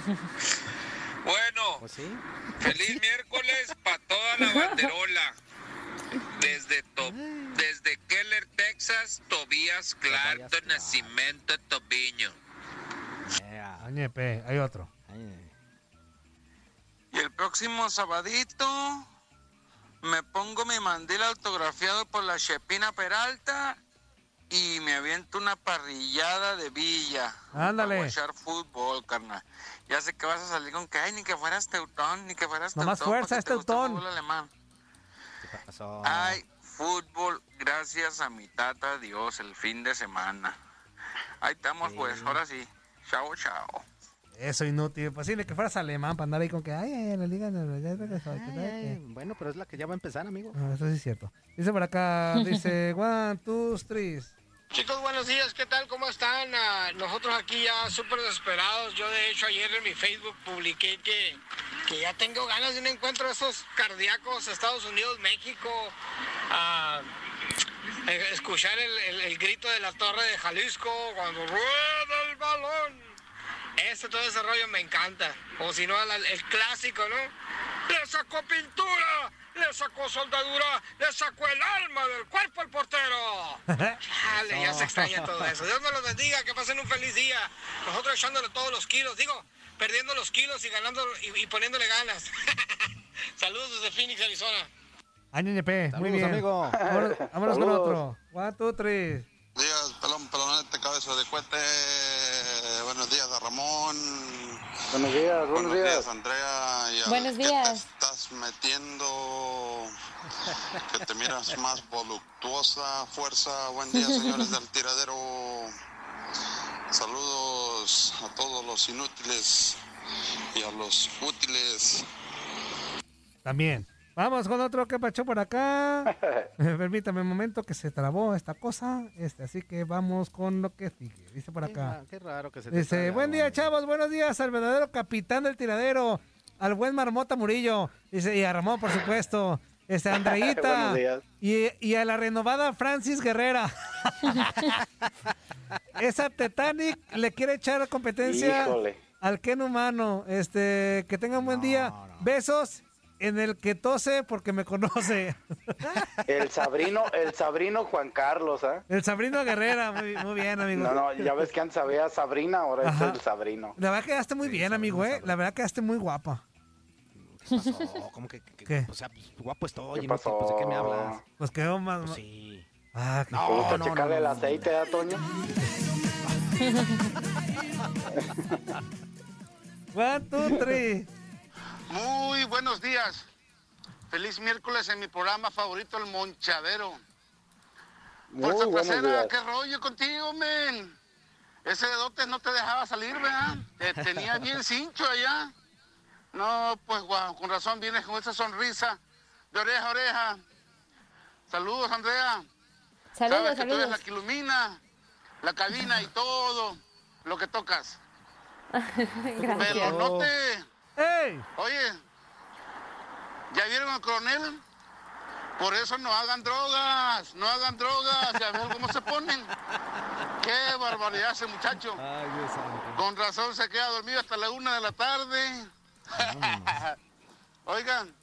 Bueno, feliz miércoles para toda la banderola. Desde, To- desde Keller, Texas, Tobías Clark, Nacimiento, Tobiño. Añepe, hay otro. Y el próximo sabadito me pongo mi mandil autografiado por la Chepina Peralta y me aviento una parrillada de villa. Ándale. Para echar fútbol, carnal. Ya sé que vas a salir con que, ay, ni que fueras teutón, ni que fueras Nomás teutón. fuerza, porque es teutón. fútbol alemán. pasó? Ay, fútbol, gracias a mi tata Dios, el fin de semana. Ahí estamos, pues, ahora sí. Chao, chao. Eso inútil. Pues sí, de que fueras alemán para andar ahí con que, ay, ay, la liga, que tal, que- Bueno, pero es la que ya va a empezar, amigo. Ah, eso sí es cierto. Dice por acá, dice, one, two, three. Chicos, buenos días, ¿qué tal? ¿Cómo están? Ah, nosotros aquí ya súper desesperados. Yo de hecho ayer en mi Facebook publiqué que, que ya tengo ganas de un encuentro de esos cardíacos Estados Unidos, México. Ah, eh, escuchar el, el- el grito de la torre de Jalisco cuando rueda balón. Este todo ese rollo me encanta. O si no, el clásico, ¿no? Le sacó pintura, le sacó soldadura, le sacó el alma del cuerpo al portero. Chale, ya se extraña todo eso. Dios me los bendiga, que pasen un feliz día. Nosotros echándole todos los kilos, digo, perdiendo los kilos y ganando y, y poniéndole ganas. Saludos desde Phoenix, Arizona. Ay, NP, muy bien. amigo. Vámonos, vámonos con otro. One, two, three. Días, pelón, pelonete, cabeza de cohete. Buenos días a Ramón. Buenos días, buenos días. Andrea. Y al Buenos que días. te estás metiendo, que te miras más voluptuosa, fuerza. Buen día, señores del tiradero. Saludos a todos los inútiles y a los útiles. También. Vamos con otro que pachó por acá. Permítame un momento que se trabó esta cosa. Este, así que vamos con lo que sigue. Dice por acá. Qué raro que se te Dice, buen día, hombre. chavos, buenos días al verdadero capitán del tiradero, al buen Marmota Murillo, dice, y a Ramón, por supuesto, este, a Andreita, Buenos días. y, y a la renovada Francis Guerrera. Esa Titanic le quiere echar competencia Híjole. al Ken humano. Este, que tengan buen día. Besos en el que tose porque me conoce. El Sabrino, el Sabrino Juan Carlos, ¿ah? El Sabrino Guerrera, muy, muy bien, amigo. No, no, ya ves que antes había Sabrina, ahora Ajá. es el Sabrino. La verdad quedaste muy bien, amigo, ¿eh? La verdad quedaste muy guapa. ¿Qué pasó? ¿Cómo que, que- que- ¿Qué? O sea, pues, guapo estoy, ¿Qué inútil, pues, ¿de qué me pasó? hablas? Pues quedó más... Pues sí. Ah, qué- No, a no, checarle no, el no, aceite, ¿ah, Toño? One, two, three. Muy buenos días. Feliz miércoles en mi programa favorito, El Monchadero. Muy Fuerza buenos trasera, días. qué rollo contigo, men. Ese dedote no te dejaba salir, ¿verdad? Te tenía bien cincho allá. No, pues guau, con razón vienes con esa sonrisa de oreja a oreja. Saludos, Andrea. Saludos, Sabes que tú eres la que ilumina la cabina y todo lo que tocas. Pero Gracias. no te... ¡Ey! Oye, ¿ya vieron al coronel? Por eso no hagan drogas, no hagan drogas, ya ven cómo se ponen. Qué barbaridad ese muchacho. Ay, Dios. Con razón se queda dormido hasta la una de la tarde. Oigan,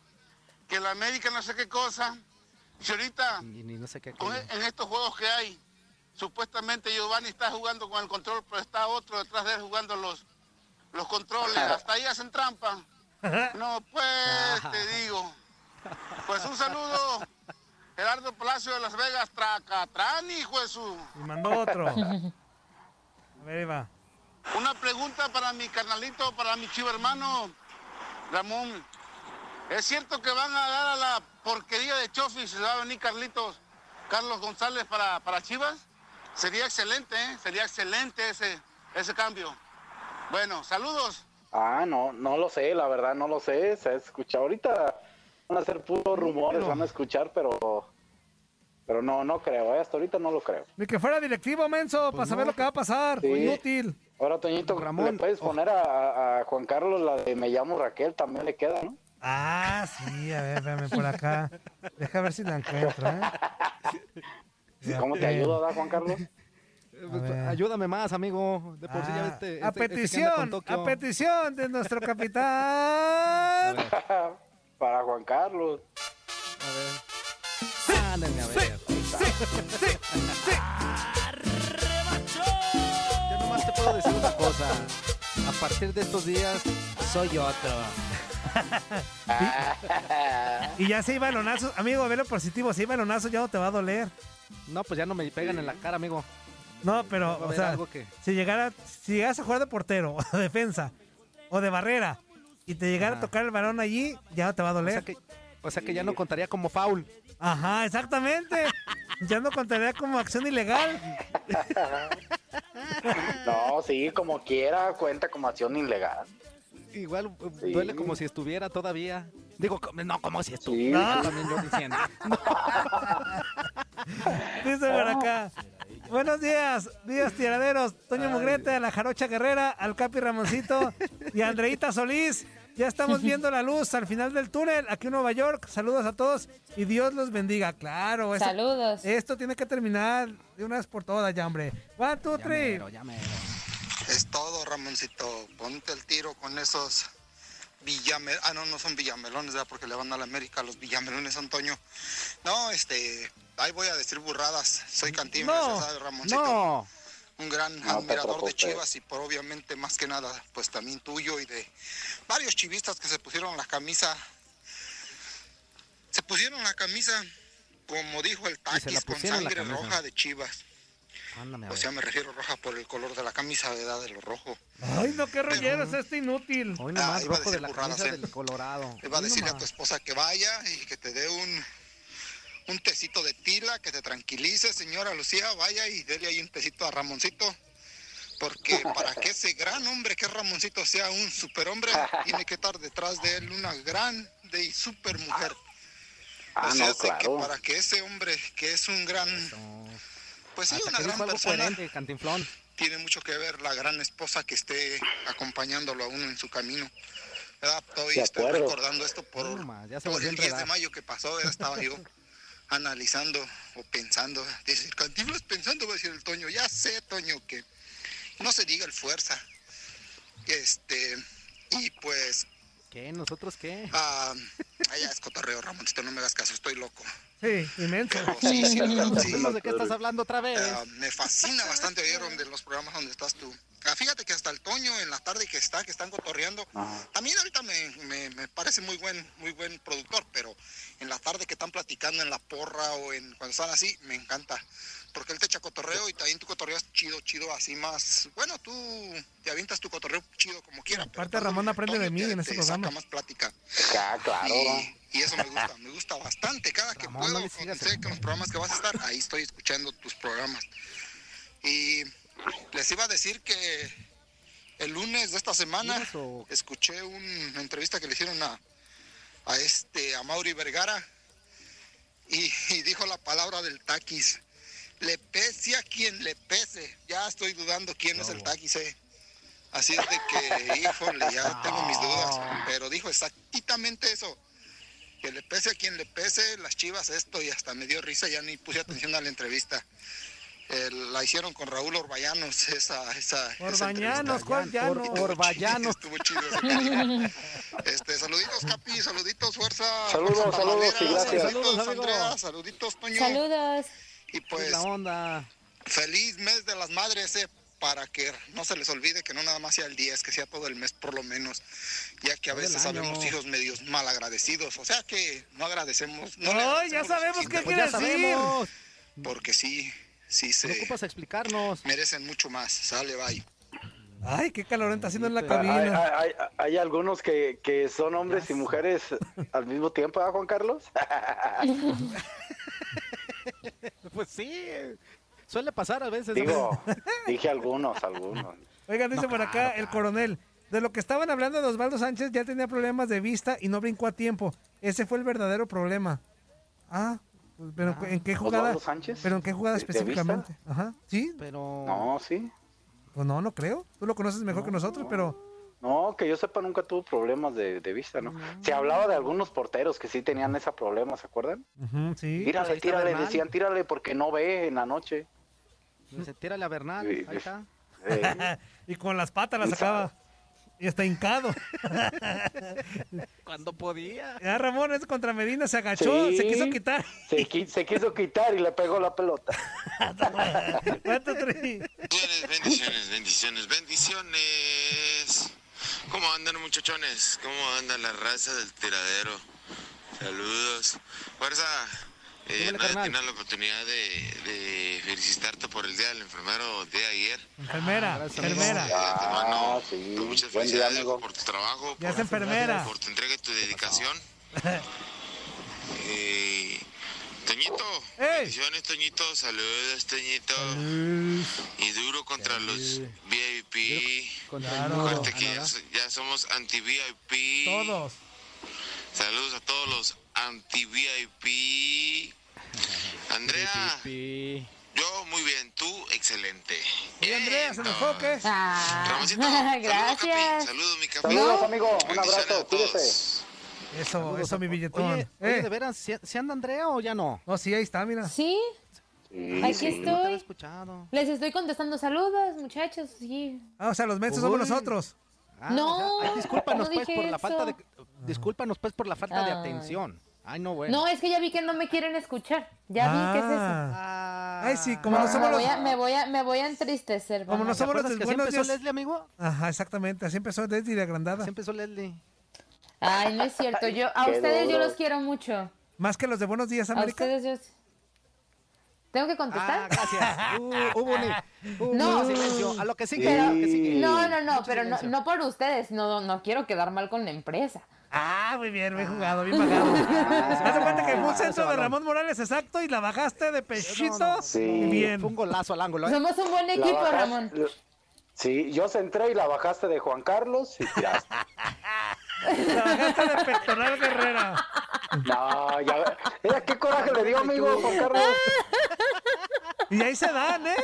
que la América no sé qué cosa. Si ahorita, Y ni no sé qué. con- en estos juegos que hay, supuestamente Giovanni está jugando con el control, pero está otro detrás de él jugando los, los controles. Hasta ahí hacen trampa. No, pues, te digo. Pues un saludo, Gerardo Palacio de Las Vegas, Tracatrán, hijo de su. Y mandó otro. A ver, ahí va. Una pregunta para mi carnalito, para mi chivo hermano, Ramón. ¿Es cierto que van a dar a la porquería de Chofis y va a venir Carlitos, Carlos González para, para Chivas? Sería excelente, ¿eh? Sería excelente ese, ese cambio. Bueno, saludos. Ah, no, no lo sé, la verdad no lo sé. Se escucha ahorita. Van a ser puros rumores, van a escuchar, pero. Pero no, no creo, ¿eh? hasta ahorita no lo creo. Ni que fuera directivo, menso, para saber lo que va a pasar. Sí. Inútil. Ahora, Toñito, le puedes poner a, Juan Carlos la de Me llamo Raquel, también le queda, ¿no? Ah, sí, a ver, espérame por acá. Deja ver si la encuentro, ¿eh? ¿Cómo te ayudo, da Juan Carlos? Ver. Ayúdame más, amigo. De por sí ya Ah, este, a este- este anda petición, a petición de nuestro capitán. Para Juan Carlos. Ándale, a ver. Yo nomás te puedo decir una cosa. A partir de estos días, soy otro. Y ya se iba balonazo. Amigo, ve lo positivo. Si hay balonazo ya no te va a doler. No, pues ya no me pegan en la cara, amigo. No, pero, o sea, algo que- si llegara, si llegas a jugar de portero o de defensa o de barrera y te llegara a tocar el balón allí, ya no te va a O doler. sea que, o sea que ya no contaría como foul. Ajá, exactamente. ya no contaría como acción ilegal. No, sí, como quiera, cuenta como acción ilegal. Igual eh, Sí. duele como si estuviera todavía. Digo, no, como si estuviera. Sí. No, también yo diciendo. Dice por acá. Buenos días, días tiraderos. Toño Mugrete, a la Jarocha Guerrera, al Capi Ramoncito y a Andreita Solís. Ya estamos viendo la luz al final del túnel, aquí en Nueva York. Saludos a todos y Dios los bendiga. Claro, eso- Saludos. Esto tiene que terminar de una vez por todas ya, hombre. One, two, three. Esto todo, Ramoncito. Ponte el tiro con esos villamelones. Ah, no, no son villamelones, ¿verdad? Porque le van a la América los villamelones, Antonio. No, este, ahí voy a decir burradas. Soy Cantinflas, No, sabes, Ramoncito. no. Un gran No admirador de preocupes. Chivas y por obviamente más que nada, pues también tuyo y de varios chivistas que se pusieron la camisa. Se pusieron la camisa, como dijo el Taquis, con sangre roja de Chivas. Ándame O sea, me refiero roja por el color de la camisa, ¿verdad? De lo rojo. Ay, no, qué rollero es este inútil. Hoy Ah, nomás iba a rojo de la burradas, camisa ¿eh? del Colorado. Le va a decirle a tu esposa que vaya y que te dé un, un tecito de tila, que te tranquilice, señora Lucía, vaya y dele ahí un tecito a Ramoncito. Porque para que ese gran hombre que es Ramoncito sea un superhombre, tiene que estar detrás de él una grande y super mujer. Ah, o sea, no, hace que claro. para que ese hombre que es un gran, pues sí, Hasta una gran persona, coherente, Cantinflón. tiene mucho que ver la gran esposa que esté acompañándolo a uno en su camino. ¿Verdad? Estoy, De estoy acuerdo. recordando esto por, ya por el 10 de mayo que pasó, ¿verdad? estaba yo analizando o pensando, decir, Cantinflas pensando, va a decir el Toño, ya sé, Toño, que no se diga el fuerza. Este, y pues, ¿Qué? ¿Nosotros qué? ah, allá es cotorreo, Ramoncito, no me hagas caso, estoy loco. Sí, inmenso. Sí, sí, sí. No sé de qué estás hablando otra vez. Ah, me fascina bastante oír donde los programas donde estás tú. Ah, fíjate que hasta el Toño en la tarde que está, que están cotorreando, también ahorita me, me, me parece muy buen, muy buen productor, pero en la tarde que están platicando en la porra o en cuando están así, me encanta. Porque él te echa cotorreo y también tu cotorreo es chido, chido, así más. Bueno, tú te avientas tu cotorreo chido como quiera. pero Aparte, Ramón aprende de mí en este te saca programa. más plática. Ah, claro. Y, y eso me gusta, me gusta bastante. Cada que Ramón, puedo, no sé que en los programas que vas a estar, ahí estoy escuchando tus programas. Y les iba a decir que el lunes de esta semana ¿Tienes o- escuché un- una entrevista que le hicieron a, a este, a Mauri Vergara, y, y dijo la palabra del taquis. Le pese a quien le pese. Ya estoy dudando quién es el taquis, eh. Así es de que, híjole, ya tengo mis dudas. Pero dijo exactamente eso. Que le pese a quien le pese, las chivas esto, y hasta me dio risa, ya ni puse atención a la entrevista. Eh, la hicieron con Raúl Orballanos, esa, esa, Orbañanos, ¿cuál llano? Or- Orballanos. Estuvo chido. Este, saluditos, Capi, saluditos, fuerza. Saludos, fuerza saludos y gracias. Saluditos, Saludos. Andrea, saluditos, Toño. Saludos. Y ¿Qué pues, es la onda? feliz mes de las madres, eh, para que no se les olvide que no nada más sea el 10, que sea todo el mes por lo menos, ya que a Todo veces sabemos hijos medios mal agradecidos, o sea que no agradecemos. No Ay, ya sabemos qué quiere decir. sabemos. Porque sí, sí No se ocupas explicarnos. merecen mucho más. Sale, bye. Ay, qué calor está haciendo en la Hay, cabina. hay- hay- hay algunos que, que son hombres y mujeres al mismo tiempo, ¿ah, Juan Carlos? Pues sí. Suele pasar a veces. Digo, dije algunos, algunos. Oigan, dice No, por acá claro, el coronel. De lo que estaban hablando de Osvaldo Sánchez, ya tenía problemas de vista y no brincó a tiempo. Ese fue el verdadero problema. Ah, pues, pero ¿en qué jugada? ¿Osvaldo Sánchez? ¿Pero en qué jugada ¿De- de vista? específicamente? Ajá, ¿sí? Pero. No, sí. Pues no, no creo. Tú lo conoces mejor que nosotros, pero... No, que yo sepa, nunca tuvo problemas de, de vista, ¿no? Se hablaba de algunos porteros que sí tenían ese problema, ¿se acuerdan? Ujú, sí. pues Tírale, está tírale, Bernal. decían, tírale porque no ve en la noche. Dice, tírale a Bernal. Sí, Ahí está. Eh, y con las patas las sacaba. Y está hincado. Cuando podía. Ya Ramón, es contra Medina, se agachó, Sí. se quiso quitar. se, qui- se quiso quitar y le pegó la pelota. Bendiciones, bendiciones, bendiciones. ¿Cómo andan muchachones? ¿Cómo anda la raza del tiradero? Saludos. Fuerza, eh, nadie tiene la oportunidad de, de felicitarte por el Día del Enfermero de ayer. Enfermera, Gracias, amigo. enfermera. De antemano, Ah, sí. muchas Buen día, felicidades amigo. por tu trabajo, Ya es por, enfermera. por tu entrega y tu dedicación. Eh, Toñito, ¡Ey! bendiciones Toñito, saludos Toñito. Y duro contra los VIP. Contra Claro. que ya, somos anti-VIP. Todos. Saludos a todos los anti-VIP. Andrea, yo muy bien, tú excelente. Y Andrea, ¿se qué? Ah, saludos, gracias. Capi. Saludos, mi Capi. Saludos, amigo. Un abrazo, a todos. cuídese. Eso, eso, mi billetón. Oye, oye, Eh, ¿de veras? ¿se, se anda Andrea o ya no? No, sí, ahí está, mira. ¿Sí? Aquí sí. estoy. No. Les estoy contestando saludos, muchachos. Sí. Ah, o sea, los mensos somos nosotros. Ah, No, o sea, ay, discúlpanos no pues por la falta de discúlpanos pues por la falta de atención. Ay, no, bueno. No, es que ya vi que no me quieren escuchar. Ya vi que es eso. Ah. Ay, sí, como no me, somos los... voy a, me, voy a, me voy a entristecer. Como no somos los del que así buenos empezó días. Leslie, amigo? Ajá, exactamente. Así empezó Leslie de agrandada. Así empezó Leslie. Ay, no es cierto. Yo, a Qué ustedes yo los quiero mucho. Más que los de Buenos Días, A América. ustedes yo... ¿Tengo que contestar? Ah, gracias. Uh, hubo un, No. silencio. A lo que sigue, Pero- a lo que sigue. No, no, no, Mucho pero no, no por ustedes. No, no quiero quedar mal con la empresa. Ah, muy bien, bien jugado, bien bajado. Haz de cuenta que fue un centro de Ramón Morales exacto y la bajaste de pechito. Sí. Bien. Fue un golazo al ángulo. ¿eh? Somos un buen equipo, bajaste- Ramón. Sí, yo centré y la bajaste de Juan Carlos y tiraste. La bajaste de pectoral guerrera. No, ya Mira qué coraje le dio, amigo, Juan Carlos. Y ahí se dan, ¿eh?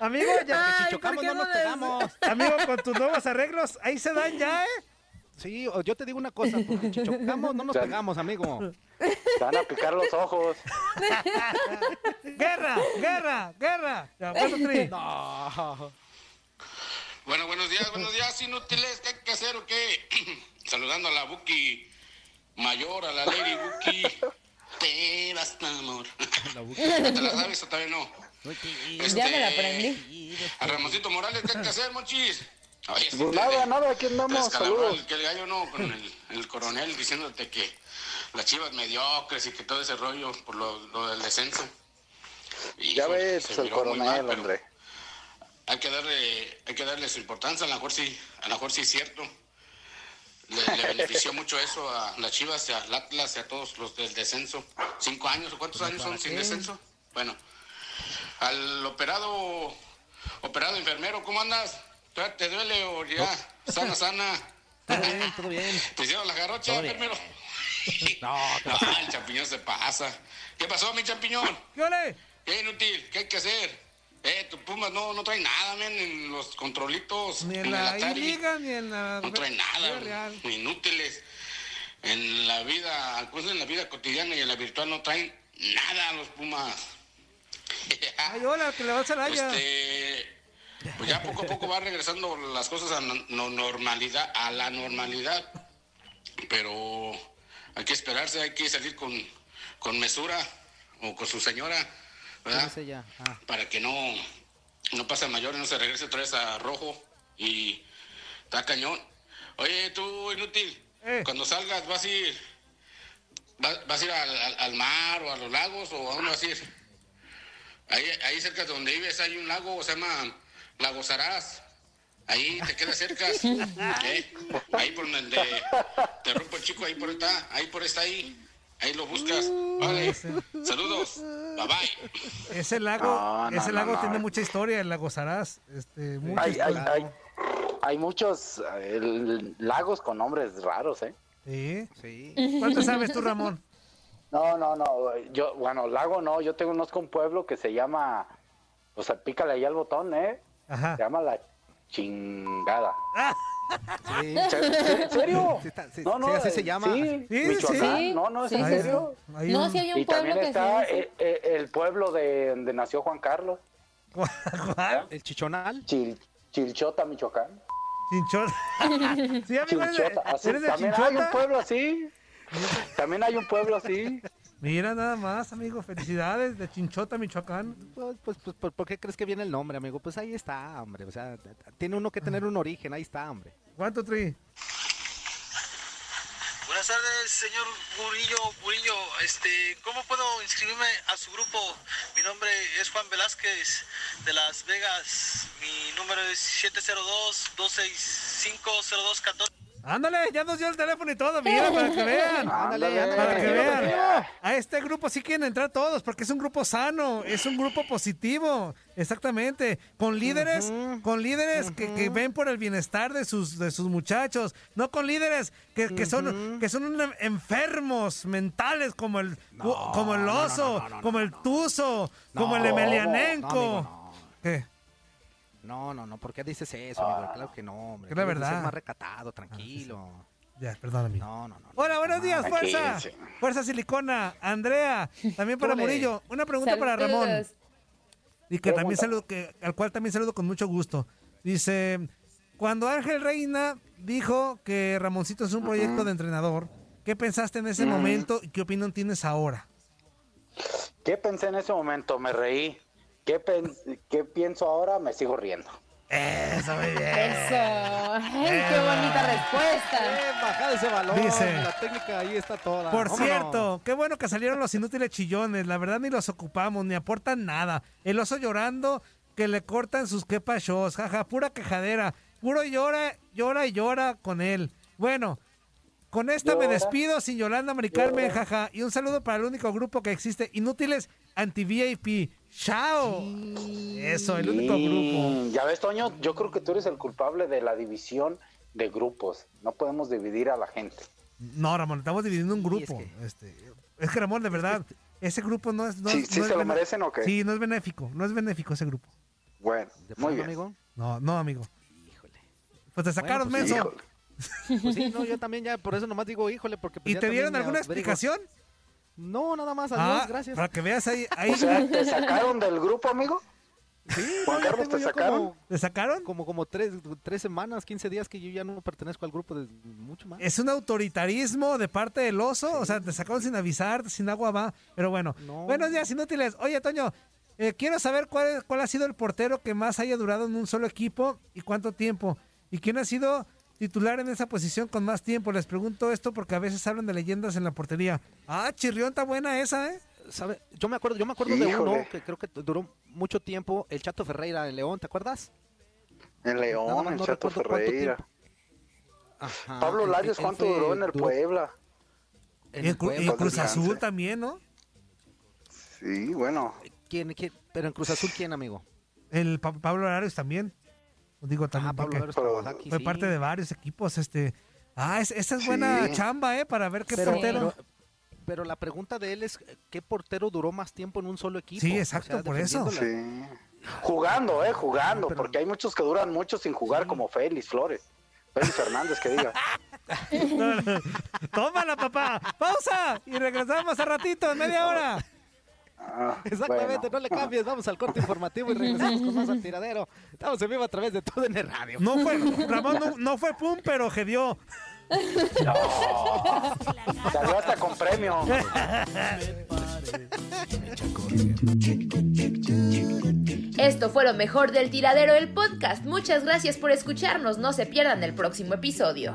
Amigo, ya. si chocamos no nos pegamos. Amigo, con tus nuevos arreglos, ahí se dan ya, ¿eh? Sí, yo te digo una cosa, porque si chocamos no nos pegamos, amigo. Te van a picar los ojos. Guerra, guerra, guerra. Ya. No. Bueno, buenos días, buenos días, inútiles. ¿Qué hay que hacer o qué? Saludando a la Buki mayor, a la Lady Buki. Te basta, amor. ¿Te la sabes o todavía no? Ya me la aprendí. A Ramoncito Morales, ¿qué hay que hacer, mochis? Oye, sí Pues nada, nada, aquí andamos. Saludos. el, que el gallo no, con el, el coronel diciéndote que las chivas mediocres y que todo ese rollo por lo, lo del descenso. Ya Hijo, ves, el coronel, mal, pero hombre. Hay que darle, hay que darle su importancia, a lo mejor sí, a lo mejor sí es cierto. Le, le benefició mucho eso a las Chivas, al Atlas y a todos los del descenso. ¿Cinco años o cuántos años son sin descenso? Bueno, al operado, operado enfermero, ¿cómo andas? ¿Todavía ¿Te duele o ya? Sana, sana. Todo bien, todo bien. ¿Te hicieron la jarocha, enfermero? No, No, el champiñón se pasa. ¿Qué pasó, mi champiñón? ¿Qué? ¿Qué inútil? ¿Qué hay que hacer? Eh, tu Pumas no, no trae nada, men, en los controlitos, Ni en en el la Atari. liga, ni en la... No trae nada, real. inútiles. En la vida, pues en la vida cotidiana y en la virtual no traen nada los Pumas. Ay, hola, que le vas a la Este, pues ya poco a poco va regresando las cosas a no- no- normalidad, a la normalidad. Pero hay que esperarse, hay que salir con, con mesura o con su señora, ¿Quién Ah, Para que no, no pase a mayor y no se regrese otra vez a rojo y está cañón. Oye, tú, inútil, cuando salgas, ¿vas a ir, vas, vas a ir al, al- al mar o a los lagos o a dónde vas a ir? Ahí, ahí cerca de donde vives hay un lago, se llama Lago Saraz. Ahí te queda cerca. ¿eh? Ahí por donde te rompo el chico, ahí por está, ahí por está ahí. Ahí lo buscas. Vale. Saludos. Bye bye. Ese lago, No, no, ese lago no. tiene mucha historia, el lago Sarás. Este, mucha Hay, hay, historia. hay, hay muchos eh, lagos con nombres raros, ¿eh? Sí. Sí. ¿Cuánto sabes tú, Ramón? No, no, no. Yo, bueno, lago no. Yo tengo conozco un pueblo que se llama. O sea, pícale ahí al botón, ¿eh? Ajá. Se llama la chingada. Sí. ¿En serio? Sí, está- sí, no, no. sí, así eh, se llama. Sí, Michoacán. No, no, es en serio. Hay No, un- sí hay un Y pueblo también que está eh, eh, el pueblo de donde nació Juan Carlos. ¿Cuál? El chichonal. Chil- Chilchota, Michoacán. Chinchota. Sí, amigo, eres de, Chilchota. así, eres de también hay un Chinchota. pueblo así. También hay un pueblo así. Mira nada más, amigo. Felicidades de Chinchota, Michoacán. Pues, pues, pues, ¿por- ¿por qué crees que viene el nombre, amigo? Pues ahí está, hombre. O sea, tiene uno que tener un origen, ahí está, hombre. ¿Cuánto, Tri? Buenas tardes, señor Gurillo, Gurillo. Este, ¿cómo puedo inscribirme a su grupo? Mi nombre es Juan Velázquez de Las Vegas. Mi número es 702-265-0214. Ándale, ya nos dio el teléfono y todo, mira, para que vean. Ándale, ándale. Para que vean. A este grupo sí quieren entrar todos, porque es un grupo sano, es un grupo positivo, exactamente. Con líderes, con líderes que, que ven por el bienestar de sus, de sus muchachos, no con líderes que, que son, que son un- enfermos mentales como el, como el no, no, oso, no, no, no, como el tuzo, como el no. ¿Qué? No, no, no, ¿por qué dices eso, amigo? Claro que no, hombre. Es la de ser verdad. más recatado, tranquilo. Ya, perdón, amigo. No, no, no. Hola, buenos días, fuerza. Fuerza Silicona, Andrea, también para. Murillo. Una pregunta para Ramón. Y que también saludo, que, al cual también saludo con mucho gusto. Dice, cuando Ángel Reina dijo que Ramoncito es un proyecto de entrenador, ¿qué pensaste en ese momento y qué opinión tienes ahora? ¿Qué pensé en ese momento? Me reí. ¿Qué, pen- qué pienso ahora? Me sigo riendo. Eso, muy bien. Eso. Ay, qué bonita respuesta. Bien ese balón. Dice- La técnica ahí está toda. Por cierto, qué bueno que salieron los inútiles chillones. La verdad ni los ocupamos, ni aportan nada. El oso llorando que le cortan sus quepa shows. Jaja, pura quejadera. Puro llora, llora y llora con él. Bueno, con esta me despido sin Yolanda Mari Carmen, Llora. jaja. Y un saludo para el único grupo que existe, Inútiles Anti-VIP. ¡Chao! Eso, el único grupo. Ya ves, Toño, yo creo que tú eres el culpable de la división de grupos. No podemos dividir a la gente. No, Ramón, estamos dividiendo un Sí, grupo. es que- Este, es que Ramón, de verdad, ese grupo no es. No, Sí, sí no es se lo merecen o qué? Sí, no es benéfico. No es benéfico ese grupo. Bueno, ¿De muy bien. amigo? No, no, amigo. Híjole. Pues te sacaron, pues, menso. Híjole. Pues sí, no, yo también ya por eso nomás digo, híjole, porque pues ¿Y te dieron alguna explicación? No, nada más, adiós, Ah, gracias. para que veas ahí. ahí O sea, ¿te sacaron del grupo, amigo? Sí, Juan no, Carlos, ¿te sacaron? Como, ¿Te sacaron? como, como tres, tres semanas, 15 días que yo ya no pertenezco al grupo de mucho más. Es un autoritarismo de parte del oso. O sea, te sacaron sin avisar, sin agua va. Pero bueno. No. Buenos días, inútiles. Oye, Toño, eh, quiero saber cuál, cuál ha sido el portero que más haya durado en un solo equipo y cuánto tiempo. ¿Y quién ha sido titular en esa posición con más tiempo? Les pregunto esto porque a veces hablan de leyendas en la portería. Ah, Chirrión, está buena esa, ¿eh? ¿Sabe? Yo me acuerdo, yo me acuerdo de uno que creo que duró mucho tiempo, el Chato Ferreira en León, ¿te acuerdas? En Nada León, más en no Chato recuerdo cuánto Ferreira. Ajá, Pablo Larios, ¿cuánto duró en el duró Puebla? en Y el en. Cruz. Azul también, ¿no? Sí, bueno. ¿Quién, quién? Pero en Cruz Azul, ¿quién, amigo? El Pa- Pablo Arias también. Digo también Ah, Pablo porque Larios pero trabajó aquí, fue sí. parte de varios equipos. Este, ah, es- esa es buena Sí. chamba, ¿eh? Para ver qué Pero, portero. pero, pero la pregunta de él es, ¿qué portero duró más tiempo en un solo equipo? Sí, exacto, por eso. defendiendo la- Sí. Jugando, eh, jugando, pero- porque hay muchos que duran mucho sin jugar, como Félix Flores. Félix Fernández, que diga. No, no. Tómala, papá. Pausa. Y regresamos a ratito, en media hora. Ah, Exactamente, bueno. no le cambies, vamos al corte informativo y regresamos con más al tiradero. Estamos en vivo a través de todo en el radio. No fue, Ramón, no, no fue pum, pero gedió. Salió hasta con premio. Esto fue lo mejor del tiradero el podcast. Muchas gracias por escucharnos. No se pierdan el próximo episodio.